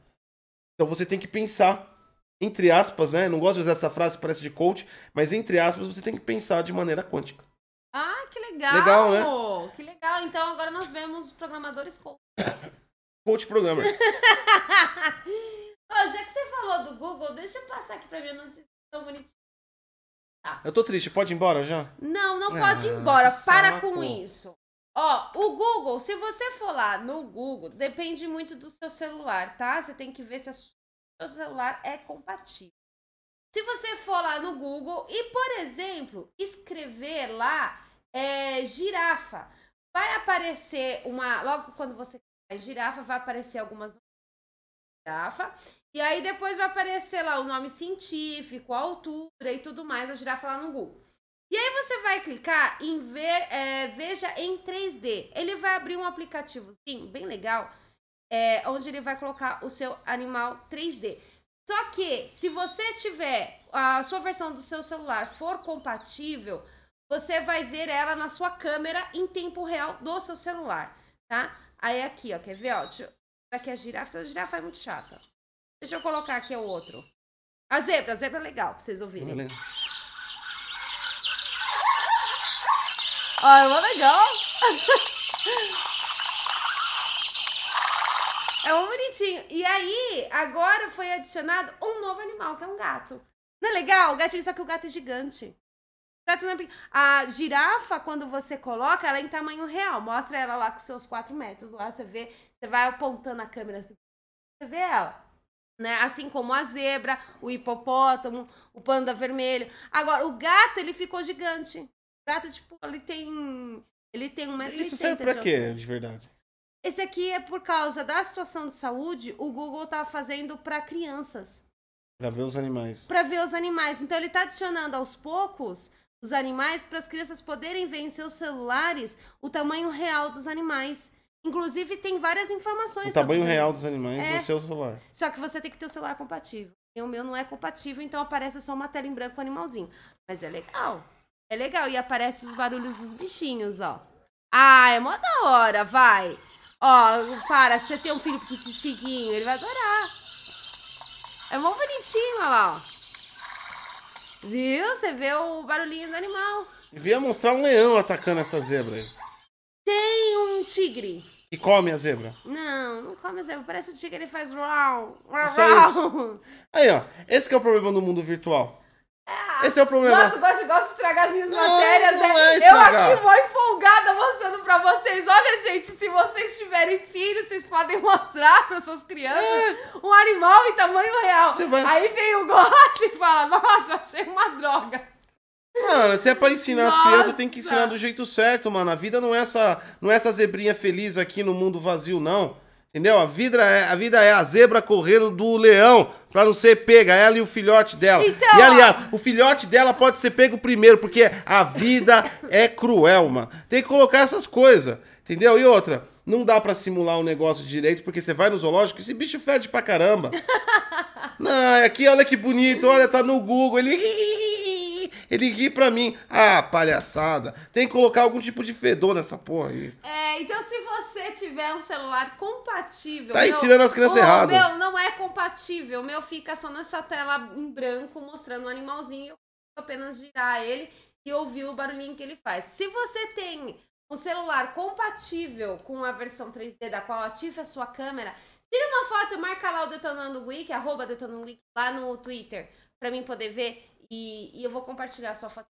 Então você tem que pensar, entre aspas, né? Não gosto de usar essa frase, parece de coach, mas entre aspas, você tem que pensar de maneira quântica. Ah, que legal! Legal, né? Que legal. Então agora nós vemos os programadores coach. Coach programmer. Ó, já que você falou do Google, deixa eu passar aqui pra minha notícia tão bonitinha. Eu tô triste, pode ir embora já? Não, não Ah, pode ir embora. que Para saco. com isso. Ó, o Google, se você for lá no Google, depende muito do seu celular, tá? Você tem que ver se o seu celular é compatível. Se você for lá no Google e, por exemplo, escrever lá é, girafa, vai aparecer uma. Logo quando você clicar girafa, vai aparecer algumas girafa. E aí depois vai aparecer lá o nome científico, a altura e tudo mais, a girafa lá no Google. E aí você vai clicar em ver, é, veja em 3D. Ele vai abrir um aplicativozinho bem legal, é, onde ele vai colocar o seu animal 3D. Só que se você tiver a sua versão do seu celular for compatível, você vai ver ela na sua câmera em tempo real do seu celular, tá? Aí aqui, ó, quer ver, ó? Deixa. Aqui a girafa, essa girafa é muito chata. Deixa eu colocar aqui o outro. A zebra, a zebra é legal pra vocês ouvirem. Ó, é mó legal. É um bonitinho. E aí, agora foi adicionado um novo animal, que é um gato. Não é legal? O gatinho, só que o gato é gigante. A girafa, quando você coloca, ela é em tamanho real. Mostra ela lá com seus 4 metros. Lá você vê, você vai apontando a câmera assim. Você vê ela. Né? Assim como a zebra, o hipopótamo, o panda vermelho. Agora, o gato, ele ficou gigante. O gato, tipo, ele tem. Ele tem um metro Isso serve pra quê, de verdade? Esse aqui é por causa da situação de saúde, o Google tá fazendo para crianças, Pra ver os animais. para ver os animais. Então ele tá adicionando aos poucos os animais para as crianças poderem ver em seus celulares o tamanho real dos animais. Inclusive tem várias informações O tamanho real dos animais É. no seu celular. Só que você tem que ter o celular compatível. E o meu não é compatível, então aparece só uma tela em branco com o animalzinho. Mas é legal. É legal. E aparece os barulhos dos bichinhos, ó. Ah, é mó da hora, vai. Ó, para, se você tem um filho chiquinho, ele vai adorar. É mó bonitinho, olha lá, ó. Viu? Você vê o barulhinho do animal. Devia mostrar um leão atacando essa zebra aí. Tem um tigre. E come a zebra. Não, não come zebra. Parece o tigre, ele faz rau, rau. Aí, ó. Esse que é o problema do mundo virtual. Ah, Esse é o problema. Nossa, gosto, gosto de estragar as minhas Não, matérias, não né? é Eu aqui vou empolgada mostrando pra vocês. Olha, gente, se vocês tiverem filhos, vocês podem mostrar para suas crianças um animal em tamanho real. É. Vai- Aí vem o goste e fala: Nossa, achei uma droga. Mano, se é pra ensinar as Nossa. crianças, tem que ensinar do jeito certo, mano. A vida não é essa, não é essa zebrinha feliz aqui no mundo vazio, não. Entendeu? A vida é a, vida é a zebra correndo do leão pra não ser pega. Ela e o filhote dela. Então, e aliás, o filhote dela pode ser pego primeiro, porque a vida é cruel, mano. Tem que colocar essas coisas. Entendeu? E outra, não dá pra simular um negócio direito, porque você vai no zoológico e esse bicho fede pra caramba. Não, aqui olha que bonito, olha, tá no Google, ele ele ri pra mim. Ah, palhaçada. Tem que colocar algum tipo de fedor nessa porra aí. É, então se você tiver um celular compatível. Tá meu- ensinando as crianças o errado. meu não é compatível. O meu fica só nessa tela em branco mostrando o animalzinho. Eu apenas girar ele e ouvir o barulhinho que ele faz. Se você tem um celular compatível com a versão 3D da qual ative a sua câmera, tira uma foto e marca lá o Detonando Week, arroba Detonando Week, lá no Twitter, pra mim poder ver. E, e eu vou compartilhar a sua foto.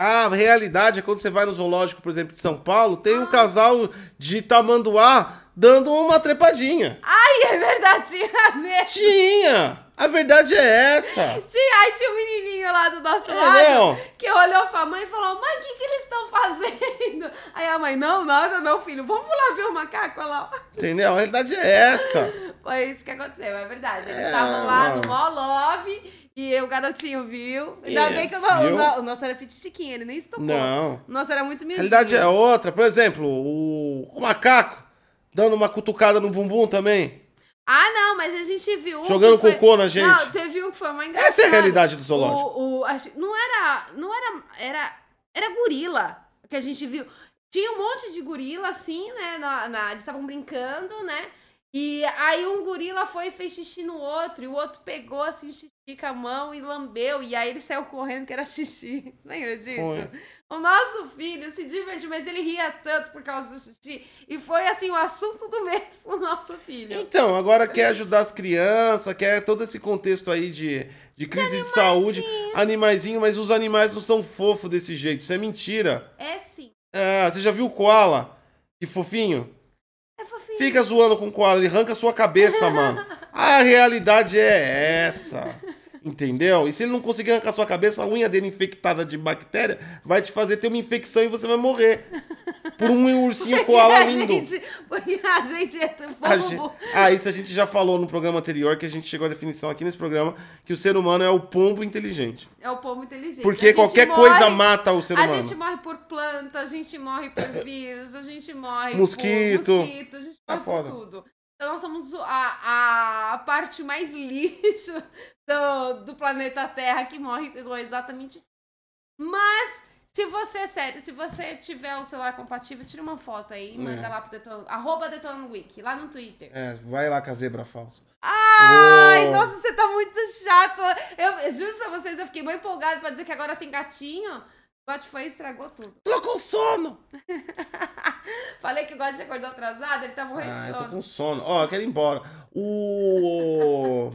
A realidade é quando você vai no zoológico, por exemplo, de São Paulo, tem um casal de tamanduá dando uma trepadinha. Ai, é verdade, tinha mesmo. Tinha! A verdade é essa. Tinha, aí tinha um menininho lá do nosso É, lado Léo. que olhou pra mãe e falou: Mãe, o que, que eles estão fazendo? Aí a mãe: Não, nada, não, filho. Vamos lá ver o macaco lá. Entendeu? A realidade é essa. Foi isso que aconteceu, é verdade. Eles É, estavam lá mano. no Mall Love E o garotinho viu. Ainda É, bem que o, o o nosso era pititiquinho, ele nem estocou. Não. O nosso era muito A miudinho. realidade é outra. Por exemplo, o, o macaco dando uma cutucada no bumbum também. Ah, não, mas a gente viu. um Jogando foi- cocô na gente. Não, teve um que foi uma engraçada. Essa é a realidade do zoológico. A não era. Não era. Era. Era gorila que a gente viu. Tinha um monte de gorila, assim, né? Na, na- eles estavam brincando, né? E aí um gorila foi e fez xixi no outro, e o outro pegou assim o xixi com a mão e lambeu, e aí ele saiu correndo que era xixi. Lembra disso? Foi. O nosso filho se divertiu, mas ele ria tanto por causa do xixi. E foi assim o assunto do mês pro nosso filho. Então, agora quer ajudar as crianças, quer todo esse contexto aí de, de crise de, saúde, animaizinho, mas os animais não são fofos desse jeito, isso é mentira. É sim. Ah, você já viu o koala? Que fofinho? É fofinho. Fica zoando com o koala, ele arranca a sua cabeça, mano. A realidade é essa. Entendeu? E se ele não conseguir arrancar a sua cabeça, a unha dele infectada de bactéria vai te fazer ter uma infecção e você vai morrer. Por um ursinho koala a lindo. gente, porque a gente é tão A bobo. gente- Ah, isso a gente já falou no programa anterior, que a gente chegou à definição aqui nesse programa, que o ser humano é o pombo inteligente. É o pombo inteligente. A Porque qualquer morre- coisa mata o ser A humano. gente morre por planta, a gente morre por vírus, a gente morre Mosquito. por mosquito, a gente Tá morre foda. por tudo. Então nós somos a, a parte mais lixo do, do planeta Terra que morre exatamente. Mas, se você, sério, se você tiver o celular compatível, tira uma foto aí e manda É. lá pro Deton, arroba Deton Week, lá no Twitter. É, vai lá com a zebra falsa. Ai, Ô. nossa, você tá muito chato. Eu, eu juro pra vocês, eu fiquei muito empolgada pra dizer que agora tem gatinho. O Gotti foi e estragou tudo. Tô com sono! Falei que o Gotti acordou atrasado, ele tá morrendo Ah, de eu tô sono. com sono. Ó, eu quero ir embora. O.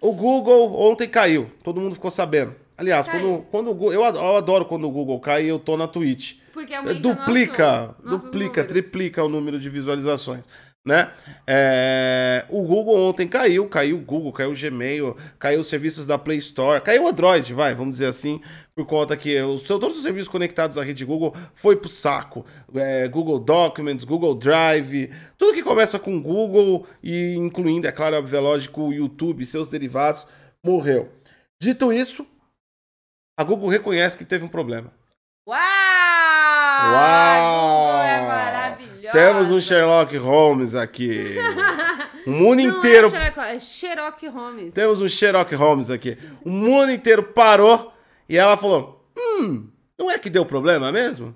O Google ontem caiu. Todo mundo ficou sabendo. Aliás, Caiu. quando, quando o Google. Eu adoro, quando o Google cai e eu tô na Twitch. Porque aumenta duplica, nosso- duplica, triplica o número de visualizações, né? É, o Google ontem caiu, caiu o Google, caiu o Gmail, caiu os serviços da Play Store, caiu o Android, vai, vamos dizer assim, por conta que os, todos os serviços conectados à rede Google foi pro saco. É, Google Documents, Google Drive, tudo que começa com Google e incluindo, é claro, é lógico, o YouTube e seus derivados, morreu. Dito isso, a Google reconhece que teve um problema. Uau! Uau! A Google é maravilhosa. Temos um Sherlock Holmes aqui. O mundo Não inteiro. é Sherlock, é Sherlock Holmes. Temos um Sherlock Holmes aqui. O mundo inteiro parou e ela falou: Hum, não é que deu problema mesmo?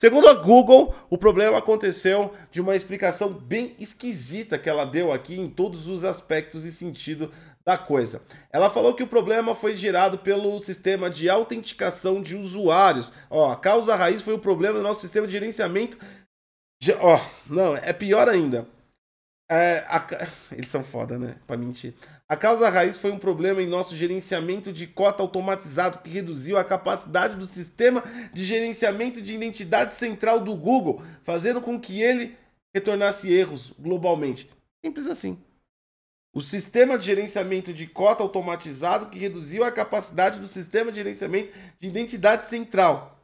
Segundo a Google, o problema aconteceu de uma explicação bem esquisita que ela deu aqui em todos os aspectos e sentido da coisa. Ela falou que o problema foi gerado pelo sistema de autenticação de usuários. Ó, a causa raiz foi o problema do nosso sistema de gerenciamento. Ó, não, é pior ainda. É, a Eles são foda, né? Pra mentir. A causa raiz foi um problema em nosso gerenciamento de cota automatizado que reduziu a capacidade do sistema de gerenciamento de identidade central do Google, fazendo com que ele retornasse erros globalmente. Simples assim. O sistema de gerenciamento de cota automatizado que reduziu a capacidade do sistema de gerenciamento de identidade central.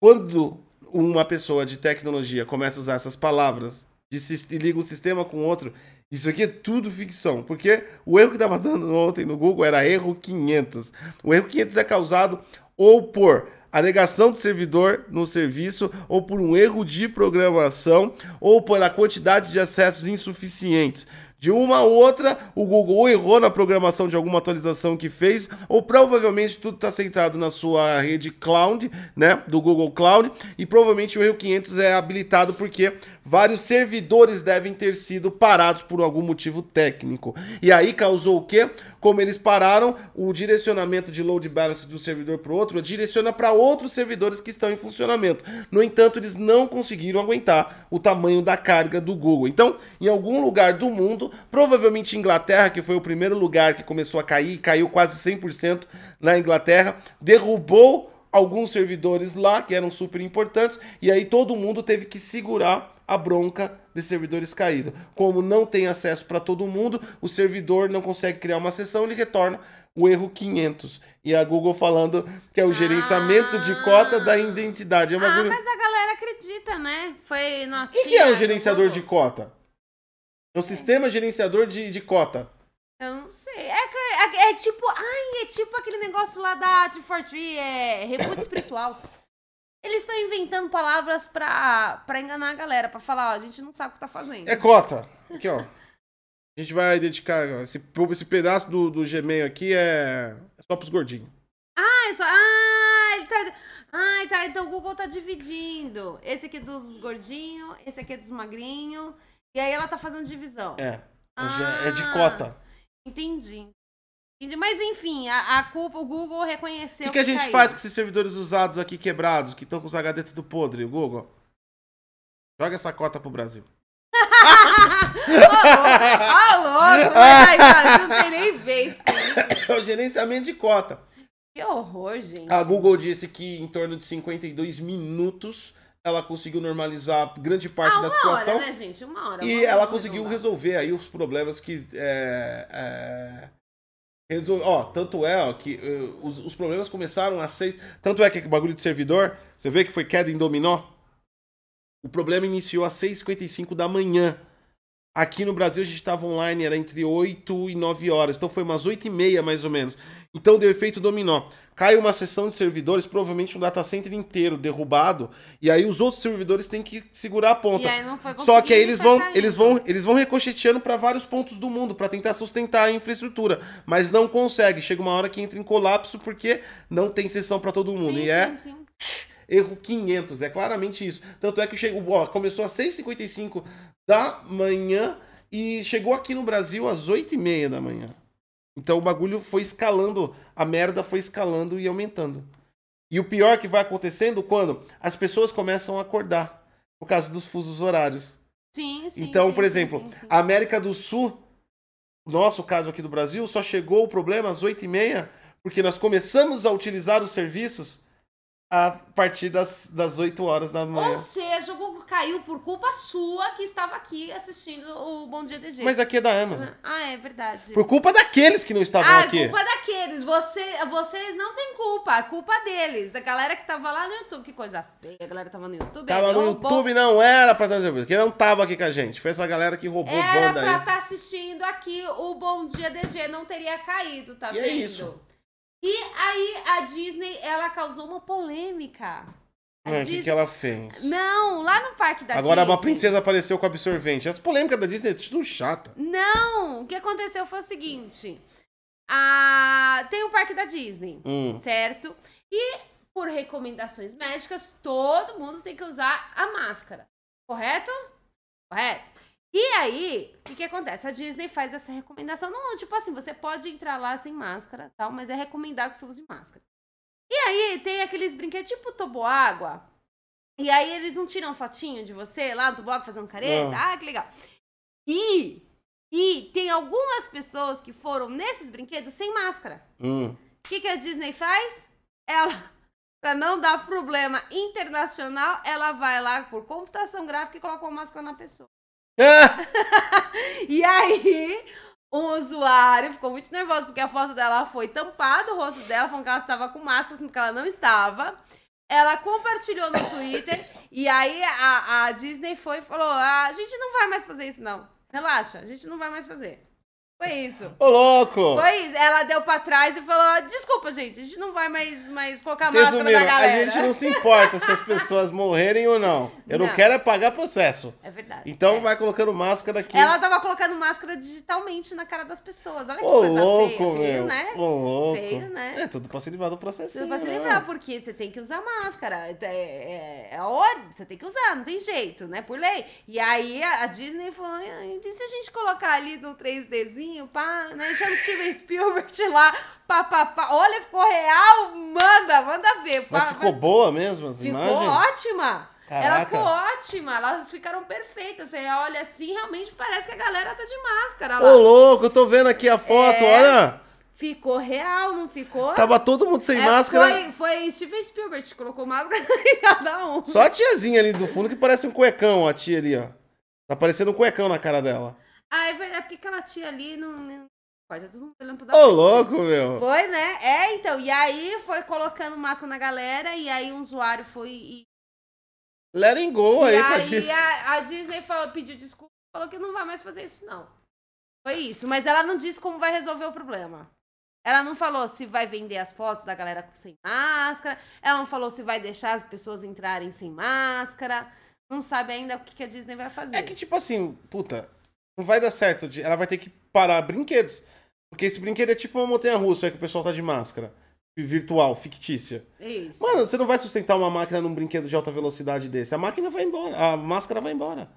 Quando uma pessoa de tecnologia começa a usar essas palavras e liga um sistema com outro, isso aqui é tudo ficção, porque o erro que estava dando ontem no Google era erro 500. O erro 500 é causado ou por a negação do servidor no serviço, ou por um erro de programação, ou pela quantidade de acessos insuficientes. De uma ou outra, o Google ou errou na programação de alguma atualização que fez, ou provavelmente tudo está centrado na sua rede cloud, né, do Google Cloud, e provavelmente o erro 500 é habilitado porque vários servidores devem ter sido parados por algum motivo técnico. E aí causou o quê? Como eles pararam, o direcionamento de load balance de um servidor para outro direciona para outros servidores que estão em funcionamento. No entanto, eles não conseguiram aguentar o tamanho da carga do Google. Então, em algum lugar do mundo, provavelmente Inglaterra, que foi o primeiro lugar que começou a cair, caiu quase 100% na Inglaterra, derrubou alguns servidores lá que eram super importantes e aí todo mundo teve que segurar a bronca de servidores caídos. Como não tem acesso para todo mundo, o servidor não consegue criar uma sessão, ele retorna o erro 500. E a Google falando que é o gerenciamento de cota da identidade. É uma Ah, mas a galera acredita, né? Foi O notinha. que, é um do gerenciador de cota? É um sistema gerenciador de, de cota. Eu não sei. É, é, é tipo. Ai, é tipo aquele negócio lá da 343, é reboot espiritual. Eles estão inventando palavras pra, pra enganar a galera, pra falar, ó, a gente não sabe o que tá fazendo. É cota. Aqui, ó. A gente vai dedicar. Esse, esse pedaço do, do Gmail aqui é, é só pros gordinhos. Ah, é só. Ah, ele tá. Ah, tá. Então o Google tá dividindo. Esse aqui é dos gordinhos, esse aqui é dos magrinhos. E aí ela tá fazendo divisão. É. É ge- É de Ah. cota. Entendi. Mas enfim, a, a culpa, o Google O reconheceu. que, que a gente caiu. faz com esses servidores usados aqui quebrados, que estão com os HD tudo podre, o Google? Joga essa cota pro Brasil. Ah, louco! Cara, não tem nem vez. É o gerenciamento de cota. Que horror, gente. A Google disse que em torno de 52 minutos ela conseguiu normalizar grande parte ah, da uma situação. hora, né, gente? Uma hora. E uma hora ela conseguiu resolver. resolver aí os problemas que. É, é, resol... Ó, tanto é ó, que eh, os, os problemas começaram às seis. Tanto é que o bagulho de servidor, você vê que foi queda em dominó? O problema iniciou às 6h55 da manhã. Aqui no Brasil a gente estava online, era entre 8 e 9 horas. Então foi umas 8 e meia mais ou menos. Então deu efeito dominó. Cai uma seção de servidores, provavelmente um data center inteiro derrubado. E aí os outros servidores têm que segurar a ponta. Aí não foi Só que aí eles vão, eles vão, eles vão ricocheteando para vários pontos do mundo para tentar sustentar a infraestrutura, mas não consegue. Chega uma hora que entra em colapso porque não tem sessão para todo mundo. Sim, e sim, é sim. erro 500, é claramente isso. Tanto é que chegou, ó, começou às 6h55 da manhã e chegou aqui no Brasil às 8h30 da manhã. Então o bagulho foi escalando, a merda foi escalando e aumentando. E o pior que vai acontecendo quando as pessoas começam a acordar por causa dos fusos horários. Sim, sim, Então, sim, por exemplo, sim, sim. a América do Sul, nosso caso aqui do Brasil, só chegou o problema às 8h30, porque nós começamos a utilizar os serviços a partir das, das 8 horas da Ou manhã. seja, o caiu por culpa sua que estava aqui assistindo o Bom Dia DG. Mas aqui é da Amazon. Ah, é verdade. Por culpa daqueles que não estavam Ah, aqui. culpa daqueles. Você, vocês não têm culpa. A culpa deles. Da galera que tava lá no YouTube. Que coisa feia. A galera tava no YouTube. Tava aí no. YouTube, não era pra estar porque não tava aqui com a gente. Foi essa galera que roubou Era banda pra aí. estar assistindo aqui o Bom Dia DG. Não teria caído, tá E é vendo? isso. E aí, a Disney, ela causou uma polêmica. Ah, O que, Disney- que ela fez? Não, lá no parque da Agora Disney. uma princesa apareceu com absorvente. As polêmicas da Disney é tudo chata. Não, o que aconteceu foi o seguinte. A... Tem o parque da Disney, Hum. certo? E por recomendações médicas, todo mundo tem que usar a máscara. Correto? Correto. E aí, o que, que acontece? A Disney faz essa recomendação. Não, tipo assim, você pode entrar lá sem máscara, tal, mas é recomendado que você use máscara. E aí, tem aqueles brinquedos tipo toboágua. E aí, eles não tiram fotinho de você lá no toboágua fazendo careta. Não. Ah, que legal. E, e tem algumas pessoas que foram nesses brinquedos sem máscara. Hum. O que, que a Disney faz? Ela, pra não dar problema internacional, ela vai lá por computação gráfica e coloca uma máscara na pessoa. Ah! E aí, um usuário ficou muito nervoso porque a foto dela foi tampada, o rosto dela, falando que ela estava com máscara, sendo que ela não estava. Ela compartilhou no Twitter e aí a, a Disney foi e falou: ah, a gente não vai mais fazer isso, não. Relaxa, a gente não vai mais fazer. Foi isso. Ô, louco! Foi isso. Ela deu pra trás e falou: desculpa, gente, a gente não vai mais, mais colocar máscara Resumindo, na a galera. gente não se importa se as pessoas morrerem ou não. Eu não, Não. quero é pagar processo. É verdade. Então é. vai colocando máscara aqui. Ela tava colocando máscara digitalmente na cara das pessoas. Olha que Ô, coisa louco, feia. Feio, meu. né? Ô, louco. Feio, né? É tudo pra se livrar do processo. Você vai se livrar, porque você tem que usar máscara. É, é, é a ordem, você tem que usar, não tem jeito, né? Por lei. E aí a, a Disney falou: "Ai, e se a gente colocar ali no 3Dzinho, pá, né? Chama o Steven Spielberg lá, pá, pá, pá. Olha, ficou real, manda, manda ver. Pá, Mas ficou mas- boa mesmo as Ficou imagens? ótima. Ela Caraca. ficou ótima, elas ficaram perfeitas. Você olha assim, realmente parece que a galera tá de máscara lá. Ô, louco, eu tô vendo aqui a foto, É. olha. Ficou real, não ficou? Tava todo mundo sem É, máscara. Foi, foi Steven Spielberg que colocou máscara em cada um. Só a tiazinha ali do fundo que parece um cuecão, a tia ali, ó. Tá parecendo um cuecão na cara dela. Ah, é verdade, porque aquela tia ali não. não importa, todo mundo olhando pra Ô, frente. louco, meu. Foi, né? É, então. E aí foi colocando máscara na galera, e aí um usuário foi. E, Letting go aí, pra Disney. a, a Disney falou, pediu desculpa, falou que não vai mais fazer isso, não. Foi isso. Mas ela não disse como vai resolver o problema. Ela não falou se vai vender as fotos da galera sem máscara. Ela não falou se vai deixar as pessoas entrarem sem máscara. Não sabe ainda o que que a Disney vai fazer. É que, tipo assim, puta, não vai dar certo. de- Ela vai ter que parar brinquedos. Porque esse brinquedo é tipo uma montanha russa, é que o pessoal tá de máscara. Virtual, fictícia. Isso. Mano, você não vai sustentar uma máquina num brinquedo de alta velocidade desse. A máquina vai embora. A máscara vai embora.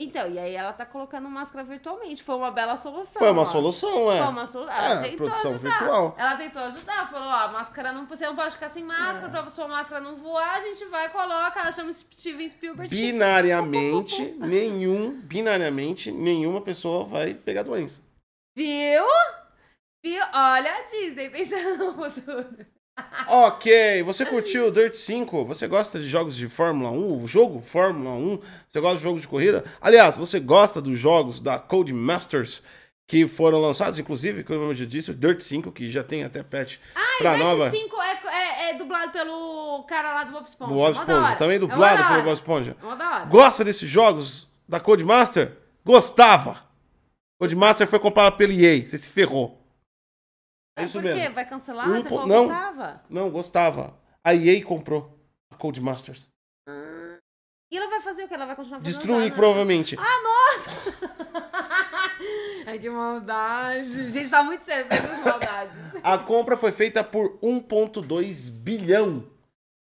Então, e aí ela tá colocando máscara virtualmente. Foi uma bela solução. Foi uma ó. solução, é. Foi uma solução. Ela É, tentou ajudar. virtual. Ela tentou ajudar. Falou, ó, a máscara não, você não pode ficar sem máscara. É. Pra sua máscara não voar, a gente vai e coloca. Ela chama Steven Spielberg. Binariamente, nenhum, binariamente, nenhuma pessoa vai pegar doença. Viu? Viu? Olha a Disney pensando no futuro. Ok, você curtiu o Dirt 5? Você gosta de jogos de Fórmula 1? O jogo Fórmula 1? Você gosta de jogos de corrida? Aliás, você gosta dos jogos da Code Masters que foram lançados, inclusive, como eu já disse, o Dirt 5, que já tem até patch pra Ai, nova. 25 é, é, é dublado pelo cara lá do Bob Esponja. Do Bob Esponja, também É dublado pelo. Bob Esponja. Gosta desses jogos da Codemaster? Gostava! Codemaster foi comprada pela EA, você se ferrou. É isso Por quê? mesmo. Vai cancelar? Um Você falou não. gostava. Não, gostava. A EA comprou a Codemasters. E ela vai fazer o quê? Ela vai continuar fazendo Destruir, provavelmente. Ai, que maldade. Gente, tá muito sério essas maldades. A compra foi feita por 1,2 bilhão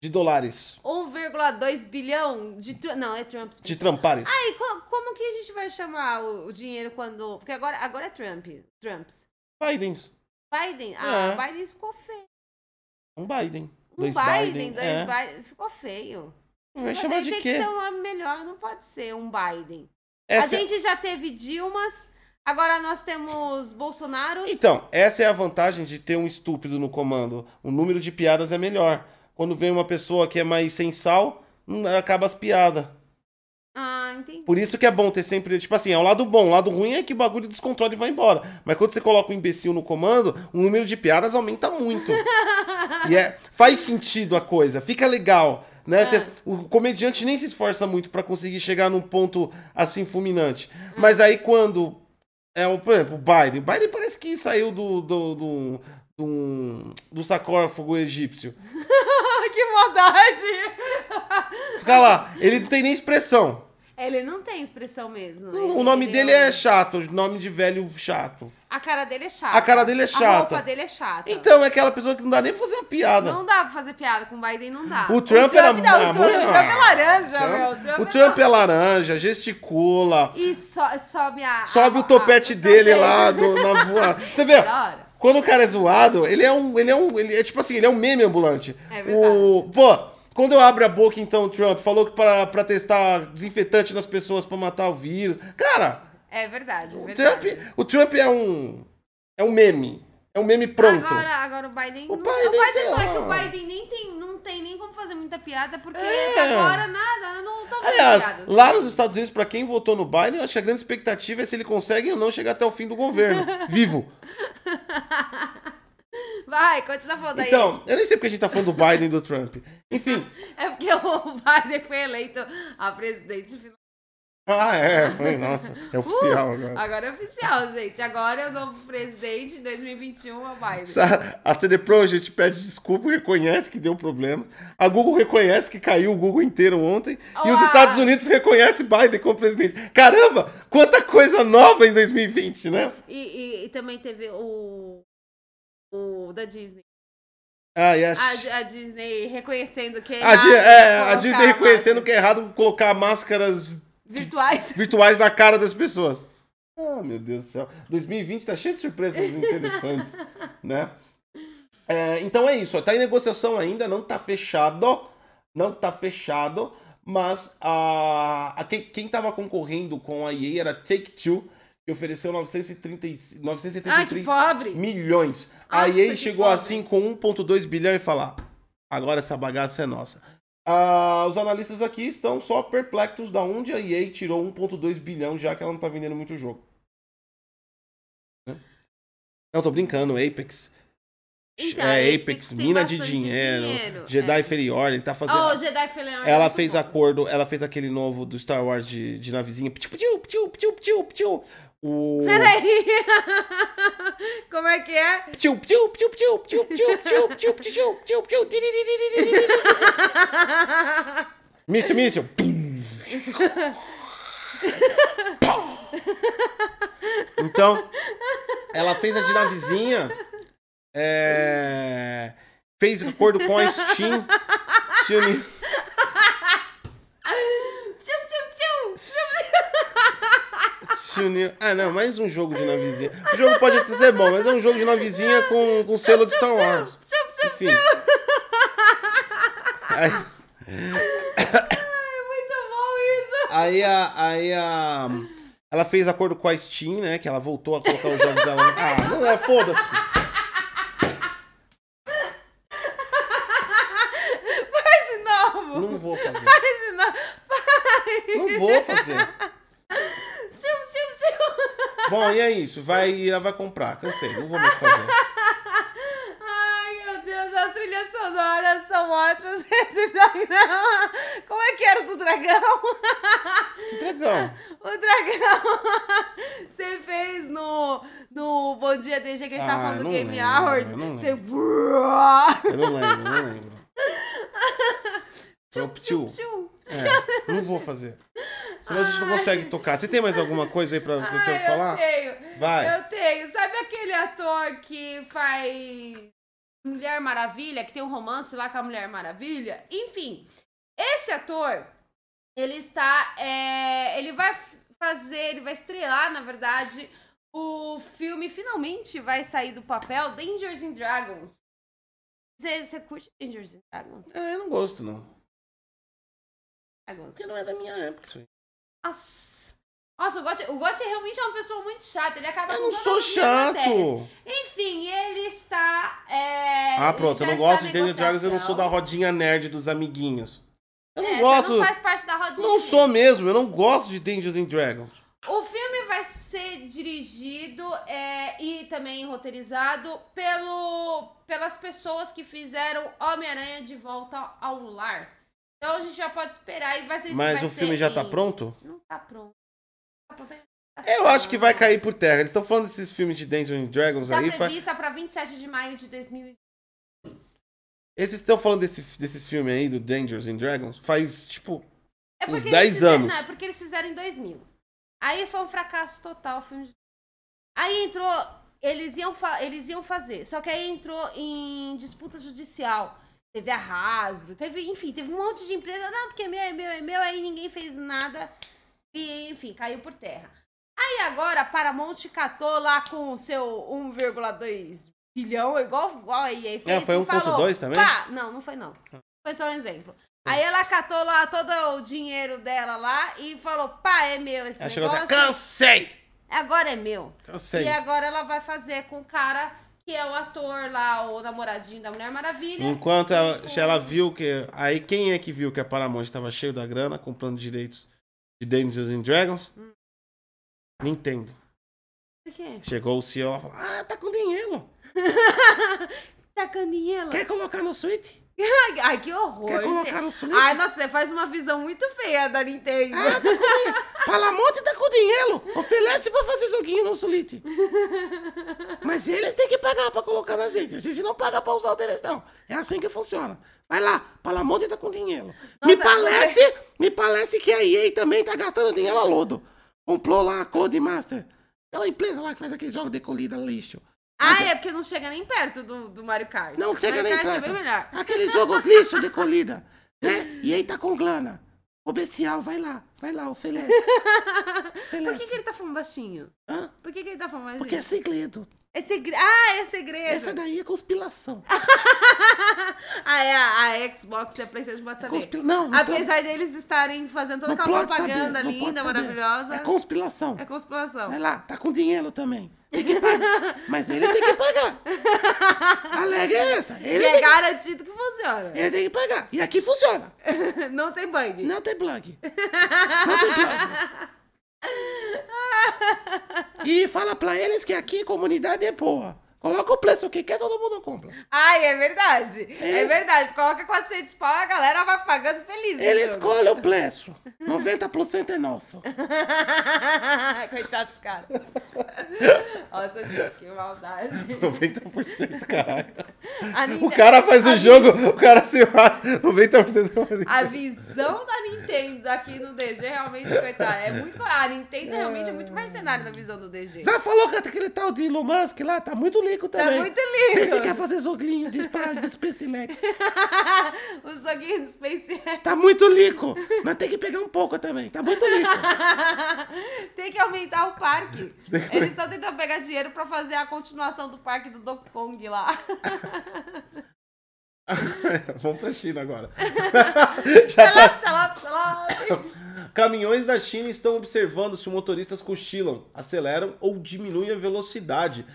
de dólares 1,2 bilhão de... Não, é Trump. de trampares. Ai, co- como que a gente vai chamar o, o dinheiro quando... Porque agora, agora é Trump. Trumps. Biden. Biden. Ah, É. Biden ficou feio. Um Biden. Um Dois Biden, Biden. dois é. Biden. Ficou feio. Vai chamar tem, de tem quê? que ser um nome melhor, não pode ser um Biden. Essa- A gente já teve Dilmas, agora nós temos Bolsonaros. Então, essa é a vantagem de ter um estúpido no comando. O número de piadas é melhor. Quando vem uma pessoa que é mais sem sal, hum, acaba as piadas. Entendi. Por isso que é bom ter sempre, tipo assim, é o lado bom. O lado ruim é que o bagulho descontrola e vai embora. Mas quando você coloca um imbecil no comando, o número de piadas aumenta muito. e é, faz sentido a coisa, fica legal. Né? Você- o comediante nem se esforça muito pra conseguir chegar num ponto assim fulminante. Mas aí quando é o, por exemplo, o Biden, o Biden parece que saiu do do, do, do, do sarcófago egípcio. que maldade! Fica lá, ele não tem nem expressão. Ele não tem expressão mesmo. O Ele- nome ele dele um- é chato, o nome de velho chato. A cara dele é chata. A cara dele é A chata. roupa dele é chata. Então é aquela pessoa que não dá nem pra fazer uma piada. Não dá pra fazer piada com o Biden, não dá. O Trump era não, o Trump, o Trump é laranja, Trump- meu. O Trump, o Trump é laranja, gesticula, E so, sobe a... sobe a- o topete a- o dele lá do- na voada. Você vê? Quando o cara é zoado, ele é um. Ele é um. Ele é tipo assim, ele é um meme ambulante. É verdade. O, pô, quando eu abro a boca, então, o Trump falou que pra, pra testar desinfetante nas pessoas pra matar o vírus. Cara, É verdade, é o verdade. Trump, o Trump é um. É um meme. É um meme pronto. Agora, agora o Biden. O não- Biden, o Biden não é que o Biden nem tem, não tem nem como fazer muita piada, porque É. agora nada, não tô fazendo Aliás, piadas. lá nos Estados Unidos, pra quem votou no Biden, eu acho que a grande expectativa é se ele consegue ou não chegar até o fim do governo. vivo. Vai, continua falando aí. Então, eu nem sei porque a gente tá falando do Biden e do Trump. Enfim. É porque o Biden foi eleito a presidente final. Ah, é, foi, nossa, é oficial agora. Agora é oficial, gente. Agora é o novo presidente de 2021, é o Biden. A CD Projekt pede desculpa, reconhece que deu problema. A Google reconhece que caiu o Google inteiro ontem. E os Uau. Estados Unidos reconhecem Biden como presidente. Caramba, quanta coisa nova em 2020, né? E, e- e também teve o. O da Disney. Ah, e a, A, a Disney reconhecendo que. é a, errado é, a Disney reconhecendo que é errado colocar máscaras Virtuais. virtuais na cara das pessoas. Ah, meu Deus do céu. 2020 tá cheio de surpresas interessantes, né? É, então é isso, tá em negociação ainda, não tá fechado, não tá fechado, mas a, a quem, quem tava concorrendo com a EA era Take-Two, que ofereceu 930, e- Ai, que 973 pobre. milhões. A Nossa, EA que chegou pobre. assim com 1,2 bilhão e falar: agora essa bagaça é nossa. Ah, os analistas aqui estão só perplexos da onde a EA tirou 1,2 bilhão, já que ela não tá vendendo muito jogo. Né? Não, tô brincando, Apex. Então, é Apex Apex, mina de dinheiro. dinheiro, Jedi é. Fallen Order, tá fazendo. Oh, o Jedi Order é Ela muito fez bom. acordo, ela fez aquele novo do Star Wars de, de navezinha. Ptiu, ptiu, ptiu, ptiu, ptiu, ptiu. O. Peraí. Como é que é? Míssil, míssil. Então, ela fez a de navezinha. é, fez acordo com a Steam. Se uni- Tchum, tchum, tchum. Se uniu. Ah, não, mais um jogo de navezinha. O jogo pode até ser bom, mas é um jogo de navezinha com, com selo de Star Wars. Enfim. Aí, Ai, muito bom isso. aí a. Aí a. Ela fez acordo com a Steam, né? Que ela voltou a colocar os jogos dela. Ah, não é, foda-se. Faz de novo. Não vou fazer. Faz de novo. Faz. Não vou fazer. Bom, e é isso. Vai, ela vai comprar. Cansei, não vou mais fazer. Ai, meu Deus, as trilhas sonoras são ótimas nesse programa. Como é que era o do dragão? Que dragão. O dragão. Você fez no, no Bom Dia DG que a gente Ah, tava falando do Game lembro, Hours. eu não Você. Eu não lembro, não lembro. Então, tio, Tchum. é, não vou fazer. Senão a gente não consegue tocar. Você tem mais alguma coisa aí pra você Ai, falar? Eu tenho. Vai. Eu tenho. Sabe aquele ator que faz Mulher Maravilha, que tem um romance lá com a Mulher Maravilha? Enfim, esse ator, ele está. é, ele vai fazer, ele vai estrelar, na verdade, o filme finalmente vai sair do papel Dangers and Dragons. Você você curte Dangers and Dragons? É, eu não gosto, não. Dragons. Porque não é da minha época isso aí. Nossa. Nossa, o Gotti, o Gotti realmente é uma pessoa muito chata. Ele acaba Eu não sou minhas matérias. chato. Enfim, ele está. é, Ah, pronto, eu não gosto de Dungeons Dragons, eu não sou da rodinha nerd dos amiguinhos. Eu não É, gosto. Você não faz parte da rodinha. Não sou mesmo, eu não gosto de Dungeons and Dragons. O filme vai ser dirigido é, e também roteirizado pelo, pelas pessoas que fizeram Homem-Aranha de volta ao lar. Então a gente já pode esperar e vai ser Mas vai o filme já tá em- pronto? Não tá pronto. Tá pronto ainda. Eu acho que vai cair por terra. Eles estão falando desses filmes de Dungeons and Dragons Tá aí. fa- prevista pra 27 de maio de 2022. Esses estão falando desse, desses filmes aí do Dungeons and Dragons faz, tipo, É Uns porque 10 eles fizeram- anos. Não, é porque eles fizeram em 2000. Aí foi um fracasso total o filme. de- Aí entrou. Eles iam, fa- eles iam fazer. Só que aí entrou em disputa judicial. Teve a Hasbro, teve, enfim, teve um monte de empresa. Não, porque é meu, é meu, é meu. Aí ninguém fez nada. E, enfim, caiu por terra. Aí agora a Paramount catou lá com o seu 1,2 bilhão, igual, igual a EA fez. É, foi e falou, 1,2 também? Pá, não, não foi não. Foi só um exemplo. Aí ela catou lá todo o dinheiro dela lá e falou, pá, é meu esse ela chegou assim, negócio. cansei! Agora é meu. Cansei. E agora ela vai fazer com o cara que é o ator lá, o namoradinho da Mulher Maravilha. Enquanto ela, se ela viu que. Aí quem é que viu que a Paramount estava cheio da grana, comprando direitos de Dungeons and Dragons? Hum. Nintendo. Por quê? Chegou o CEO e falou: Ah, tá com dinheiro. Tá caninhela. Quer colocar no Switch? Ai, que horror. Quer colocar no Switch? Ai, nossa, você faz uma visão muito feia da Nintendo. Ah, tá com dinheiro. Paramount tá com dinheiro. Oferece pra fazer joguinho no Switch. Mas eles têm que pagar pra colocar na gente. A gente não paga pra usar o deles, não. É assim que funciona. Vai lá, Paramount tá com dinheiro. me Nossa, parece, me parece que a EA também tá gastando dinheiro a lodo. Comprou lá a Cloud Master. Aquela empresa lá que faz aquele jogo de colida lixo. Ah, é porque não chega nem perto do, do Mario Kart. Não chega Mario nem Kart perto. é bem melhor. Aqueles jogos lixo de colida. Né? E aí tá com grana. O Bestial, vai lá. Vai lá, oferece. Por oferece. que, que ele tá falando baixinho? Hã? Por que, que ele tá falando baixinho? Porque é segredo. É segredo. Ah, é segredo. Essa daí é conspiração. Ah, é a, Xbox e a PlayStation pode saber. Conspira... Não, não Apesar deles estarem fazendo toda pode, não aquela pode saber. propaganda pode linda, saber. maravilhosa. É conspiração. É conspiração. Vai lá, tá com dinheiro também. Tem que pagar. Mas ele tem que pagar. A regra é essa. E Ele, é tem, garantido que funciona. ele tem que pagar. E aqui funciona. Não tem bug. Não tem plug. Não tem plug. E fala pra eles que aqui comunidade é boa. Coloca o preço que quer, todo mundo compra. Ai, é verdade. É, Isso. verdade. Coloca 400 pau, a galera vai pagando feliz. né, Ele Bruno? escolhe o preço. 90% é nosso. Coitado dos caras. Nossa, gente, que maldade. 90%, caralho. A O cara faz o jogo, o cara se mata. 90% A visão da Nintendo aqui no DG realmente, coitada, é muito. A Nintendo realmente é muito mercenária na visão do DG. Já falou que aquele tal de Elon Musk lá tá muito rico Tá também. muito Esse quer lindo. fazer joguinho de espada de SpaceX. O joguinho do Space Tá muito rico. Nós tem que pegar um pouco também. Tá muito rico. Tem que aumentar o parque. Eles estão tentando pegar dinheiro pra fazer a continuação do parque do Donkey Kong lá. Vamos pra China agora. Tá- Salop, salop, salop. Caminhões da China estão observando se motoristas cochilam, aceleram ou diminuem a velocidade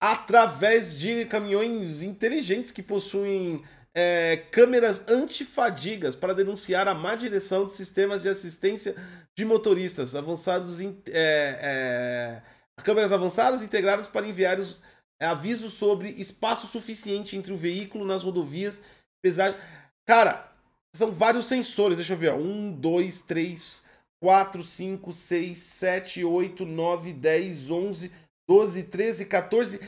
através de caminhões inteligentes que possuem é, câmeras antifadigas para denunciar a má direção de sistemas de assistência de motoristas avançados em, é, é, câmeras avançadas integradas para enviar os é, avisos sobre espaço suficiente entre o veículo nas rodovias cara são vários sensores, deixa eu ver, ó. 1, 2, 3, 4, 5, 6, 7, 8, 9, 10, 11, 12, 13, 14,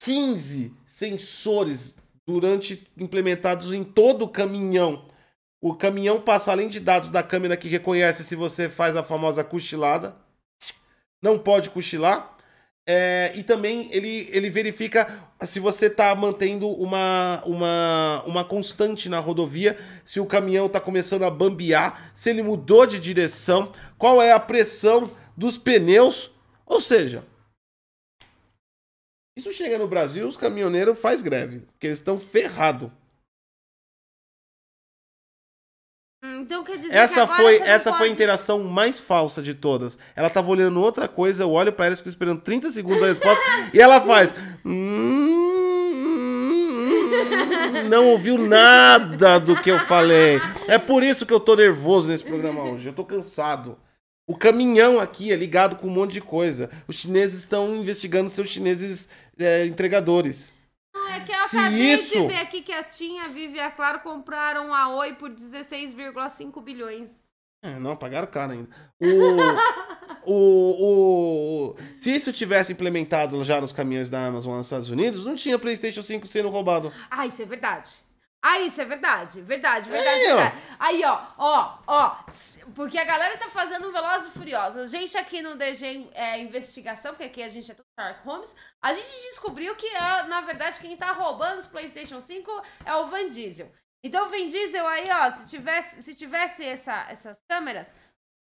15 sensores durante implementados em todo o caminhão. O caminhão passa além de dados da câmera que reconhece se você faz a famosa cochilada. Não pode cochilar. É, e também ele, ele verifica se você está mantendo uma, uma, uma constante na rodovia, se o caminhão está começando a bambear, se ele mudou de direção, qual é a pressão dos pneus. Ou seja, isso chega no Brasil, os caminhoneiros faz greve, porque eles estão ferrados. Então quer dizer que Essa agora foi, essa foi a pode- interação mais falsa de todas. Ela tava olhando outra coisa, eu olho pra ela, fico esperando 30 segundos da resposta, e ela faz. "Hum, Não ouviu nada do que eu falei. É por isso que eu tô nervoso nesse programa hoje. Eu tô cansado. O caminhão aqui é ligado com um monte de coisa. Os chineses estão investigando seus chineses é, entregadores. Não, é que eu Se acabei isso- de ver aqui que a TIM, a Vivi e a Claro compraram a Oi por 16,5 bilhões. É, não, pagaram caro ainda. O, o, o, se isso tivesse implementado já nos caminhões da Amazon nos Estados Unidos, não tinha PlayStation 5 sendo roubado. Ah, isso é verdade. Ah, isso é verdade. Verdade, verdade, Aí, ó. verdade. Aí, ó, ó, ó. Porque a galera tá fazendo um Velozes e Furiosos. A gente aqui no DG é, Investigação, porque aqui a gente é tudo Sherlock Holmes, a gente descobriu que, ah, na verdade, quem tá roubando os PlayStation 5 é o Van Diesel. Então, o Van Diesel aí, ó, se tivesse, se tivesse essa, essas câmeras,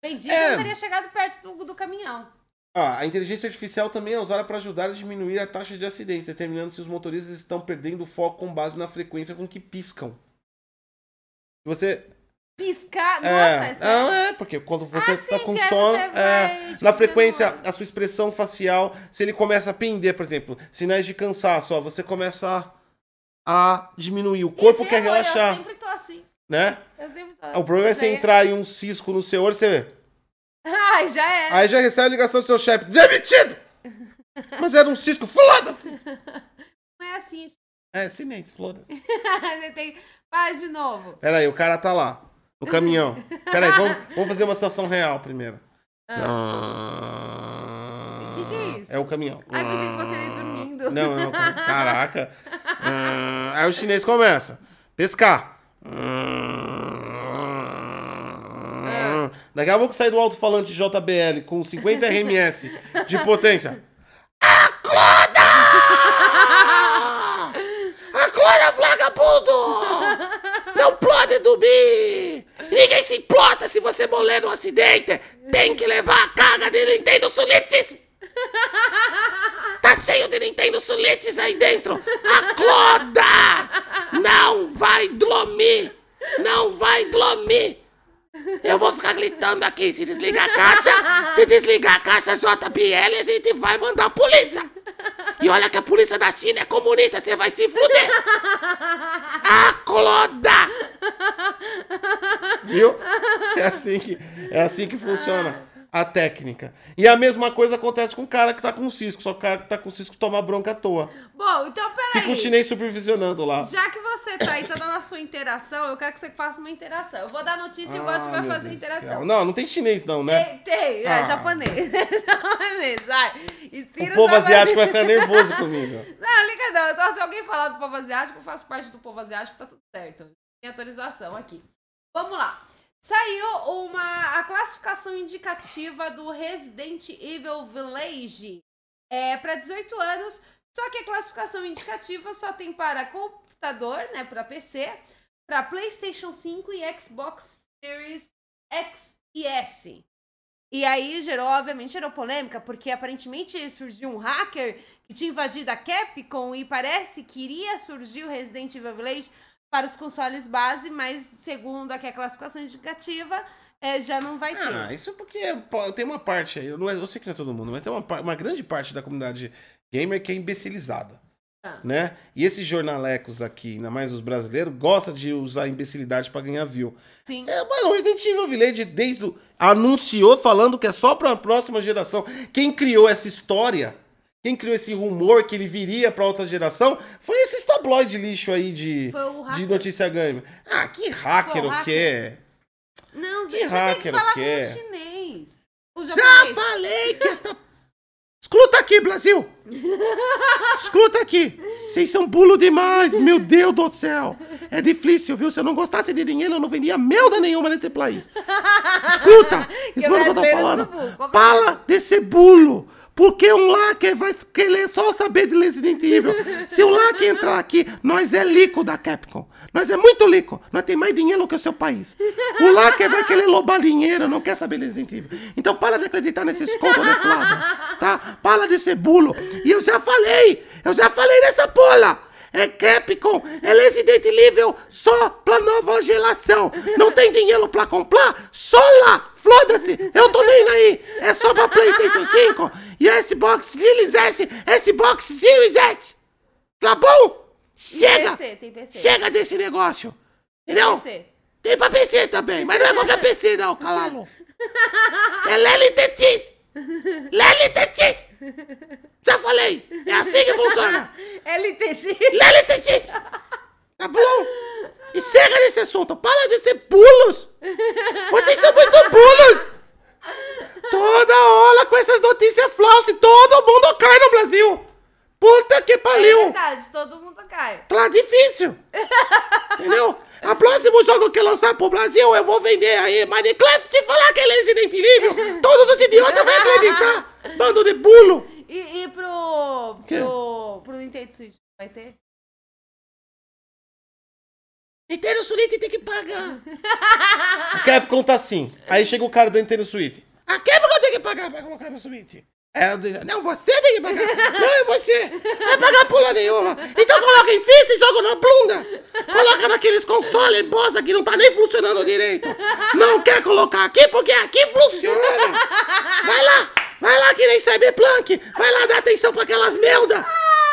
Van Diesel É. teria chegado perto do, do caminhão. Ah, a inteligência artificial também é usada para ajudar a diminuir a taxa de acidentes, determinando se os motoristas estão perdendo o foco com base na frequência com que piscam. Você. Piscar. Nossa, é, não, é, porque quando você Ah, tá sim, com sono, é, vai, tipo, na frequência, a sua expressão facial, se ele começa a pender, por exemplo, sinais de cansaço, ó, você começa a, a diminuir. O corpo quer Ferrou, Eu relaxar, sempre tô assim. né? Eu sempre tô O assim. problema é você aí- entrar em um cisco no seu olho, você vê. Ai, já era. Aí já recebe a ligação do seu chefe, demitido! Mas era um cisco, foda-se! Não é assim. É, silêncio, foda-se. Você tem. Faz de novo. Pera aí, o cara tá lá, no caminhão. Pera aí, vamos, vamos fazer uma situação real primeiro. O que, que é isso? É o caminhão. Ai, pensei que fosse ele dormindo. Não, não, caraca. Ah, Aí o chinês começa. Pescar. Daqui a pouco sai do alto-falante JBL com 50 RMS de potência. Acorda, vagabundo! Não pode dormir! Ninguém se importa se você morrer num acidente! Tem que levar a carga de Nintendo Sulites! Tá cheio de Nintendo Sulites aí dentro! Acorda! Não vai dormir! Não vai dormir! Eu vou ficar gritando aqui, se desligar a caixa, se desligar a caixa JBL, a gente vai mandar a polícia! E olha que a polícia da China é comunista, você vai se fuder! Acorda! Viu? É assim que, é assim que funciona. a técnica. E a mesma coisa acontece com o cara que tá com cisco, só que o cara que tá com cisco toma bronca à toa. Bom, então peraí. Fica o chinês supervisionando lá. Já que você tá aí toda na sua interação, eu quero que você faça uma interação. Eu vou dar notícia e o Gotti Ah, vai fazer Deus interação. céu. Não, não tem chinês não, né? Tem, tem, é Ah. japonês. japonês, vai. Inspira O povo japonês. asiático vai ficar nervoso comigo. Não, liga não. Então, se alguém falar do povo asiático, eu faço parte do povo asiático, tá tudo certo. Tem autorização aqui. Vamos lá. Saiu uma, a classificação indicativa do Resident Evil Village é, para 18 anos, só que a classificação indicativa só tem para computador, né, para PC, para PlayStation 5 e Xbox Series X e S. E aí gerou, obviamente, gerou polêmica, porque aparentemente surgiu um hacker que tinha invadido a Capcom e parece que iria surgir o Resident Evil Village para os consoles base, mas segundo aqui a classificação indicativa, é, já não vai ter. Ah, isso porque pô, tem uma parte aí, eu, não é, eu sei que não é todo mundo, mas tem uma, uma grande parte da comunidade gamer que é imbecilizada. Ah. Né? E esses jornalecos aqui, ainda mais os brasileiros, gostam de usar a imbecilidade pra ganhar view. Sim. É, mano, o Resident Evil Village desde o, anunciou falando que é só pra próxima geração. Quem criou essa história, quem criou esse rumor que ele viria pra outra geração, foi esses tabloide lixo aí de, de hacker. notícia gamer. Ah, que hacker o o hacker. quê? Não, Que você tem que hacker falar o o chinês. O Já falei que esta. Escuta aqui, Brasil! Escuta aqui! Vocês são bulo demais, meu Deus do céu! É difícil, viu? Se eu não gostasse de dinheiro, eu não vendia merda nenhuma nesse país. Escuta! Escuta o que eu tô falando. Fala desse bulo! Porque um lacker vai querer só saber de Resident Evil. Se o lacker entrar aqui, nós é lico da Capcom. Nós é muito lico. Nós tem mais dinheiro que o seu país. O lacker vai querer roubar dinheiro, não quer saber de Resident Evil. Então para de acreditar nesses contos Flávio, tá? Para de ser bulo. E eu já falei, eu já falei nessa pola. É Capcom, é Resident Evil só pra nova geração. Não tem dinheiro pra comprar? Só lá, foda-se, eu tô nem aí. É só pra Playstation 5 e Xbox Series S, Xbox Series X. Tá bom? Chega, PC, tem PC. chega desse negócio. Entendeu? PC. Tem pra PC também, mas não é qualquer PC não, calado. É LLTX. LLTX. Já falei, é assim que funciona. LTX. LLTX. Tá bom? E chega desse assunto, para de ser bulos. Vocês são muito bulos. Toda hora com essas falsas, todo mundo cai no Brasil. Puta que É pariu. verdade, todo mundo cai. Tá difícil. Entendeu? A próximo jogo que lançar pro Brasil, eu vou vender aí Minecraft e falar que ele é Resident Evil. Todos os idiotas vão acreditar. Bando de bulo. E, e pro, pro, pro Nintendo Switch, vai ter? Nintendo Switch tem que pagar. A Capcom tá assim. Aí chega o cara da Nintendo Switch. A Capcom tem que pagar pra colocar no Switch. É, não, você tem que pagar. Não é você. Não vai pagar porra nenhuma. Então coloca em fita e joga na bunda. Coloca naqueles consoles bosta que não tá nem funcionando direito. Não quer colocar aqui porque aqui funciona. Vai lá, vai lá que nem Cyberpunk. Vai lá dar atenção pra aquelas merda.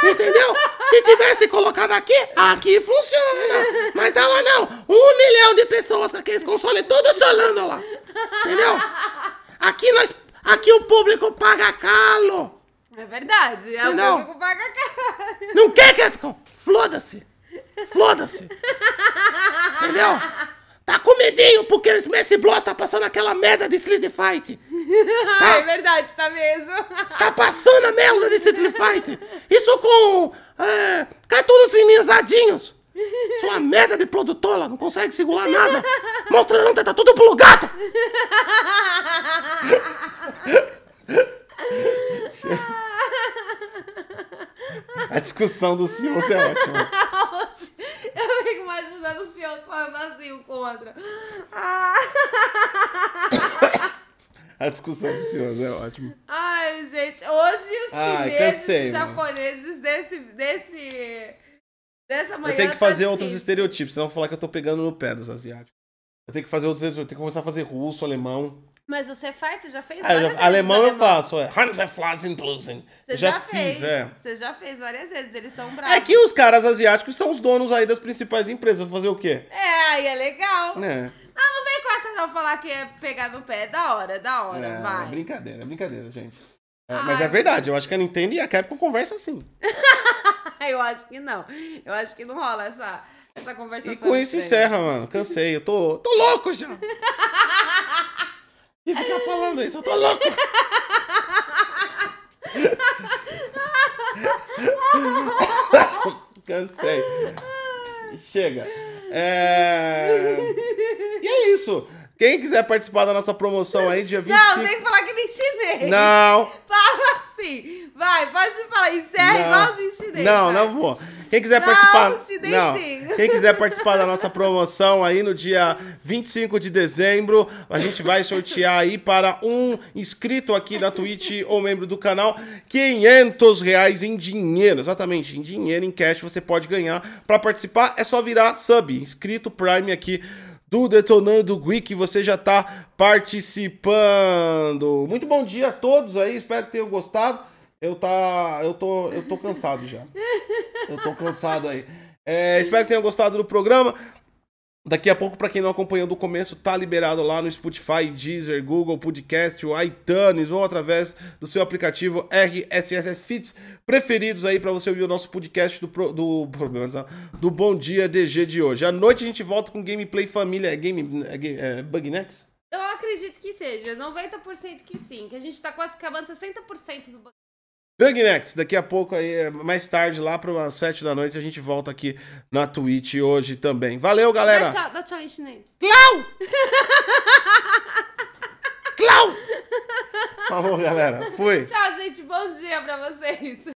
Entendeu? Se tivesse colocado aqui, aqui funciona. Mas tá lá não. Um milhão de pessoas com aqueles consoles todos chorando lá. Entendeu? Aqui nós. Aqui o público paga calo. É verdade, é Não. o público paga caro. Não quer, Capcom? Floda-se. Floda-se. Entendeu? Tá com medinho porque o Smash Bros tá passando aquela merda de Street Fight. Ah, é verdade, tá mesmo. Tá passando a merda de Street Fighter. Isso com é, cartunos cilinizadinhos. É uma merda de produtora, não consegue segurar nada. Mostrando tá tudo pro gato. A discussão dos senhores é ótima. Eu fico imaginando o senhor falando assim, o contra. Ah. A discussão dos senhores é ótima. Ai, gente, hoje os Ai, chineses e japoneses desse, desse, dessa manhã... Eu tenho que tá fazer outros difícil. estereotipos, senão eu vou falar que eu tô pegando no pé dos asiáticos. Eu tenho que fazer outros estereotipos, eu tenho que começar a fazer russo, alemão. Mas você faz, você já fez Ah, várias já- vezes alemão eu faço, é. Hanseplasenblusen. Você já, já, fiz, fez, é. Você já fez várias vezes, eles são bravos. É que os caras asiáticos são os donos aí das principais empresas. Vou fazer o quê? É, aí é legal. É. Não vem com essa não falar que é pegar no pé. Da hora, da hora, É, vai. brincadeira, é brincadeira, gente. É, mas é verdade, eu acho que a Nintendo e a Capcom conversam assim. Eu acho que não. Eu acho que não rola essa, essa conversação. E com isso encerra, mano. Cansei, eu tô, tô louco já. E ficar falando isso, eu tô louco. Cansei. Chega. É... E é isso. Quem quiser participar da nossa promoção aí, dia 25... Não, tem que falar que nem chinês. Não, Fala assim. Vai, pode falar. Encerra Não. igualzinho chinês. Não, vai. não vou. Quem quiser Não, participar. chinês Não. sim. Quem quiser participar da nossa promoção aí no dia 25 de dezembro, a gente vai sortear aí para um inscrito aqui na Twitch ou membro do canal 500 reais em dinheiro. Exatamente, em dinheiro, em cash você pode ganhar. Para participar é só virar sub, inscrito Prime aqui do Detonando Geek, você já tá participando. Muito bom dia a todos aí, espero que tenham gostado. Eu tá, eu tô, eu tô cansado já. Eu tô cansado aí. É, espero que tenham gostado do programa. Daqui a pouco, para quem não acompanhou do começo, tá liberado lá no Spotify, Deezer, Google Podcast, o iTunes ou através do seu aplicativo RSS Fits preferidos aí para você ouvir o nosso podcast do, do, não, do Bom Dia DG de hoje. À noite a gente volta com gameplay família. É, game, é, é? Eu acredito que seja. 90% que sim. Que a gente tá quase acabando 60% do... Bug Next, daqui a pouco aí, é, mais tarde, lá para umas 7 da noite, a gente volta aqui na Twitch hoje também. Valeu, galera! Dá tchau, dá tchau em chinês. Clau! Clau! Falou, galera. Fui. Tchau, gente. Bom dia pra vocês.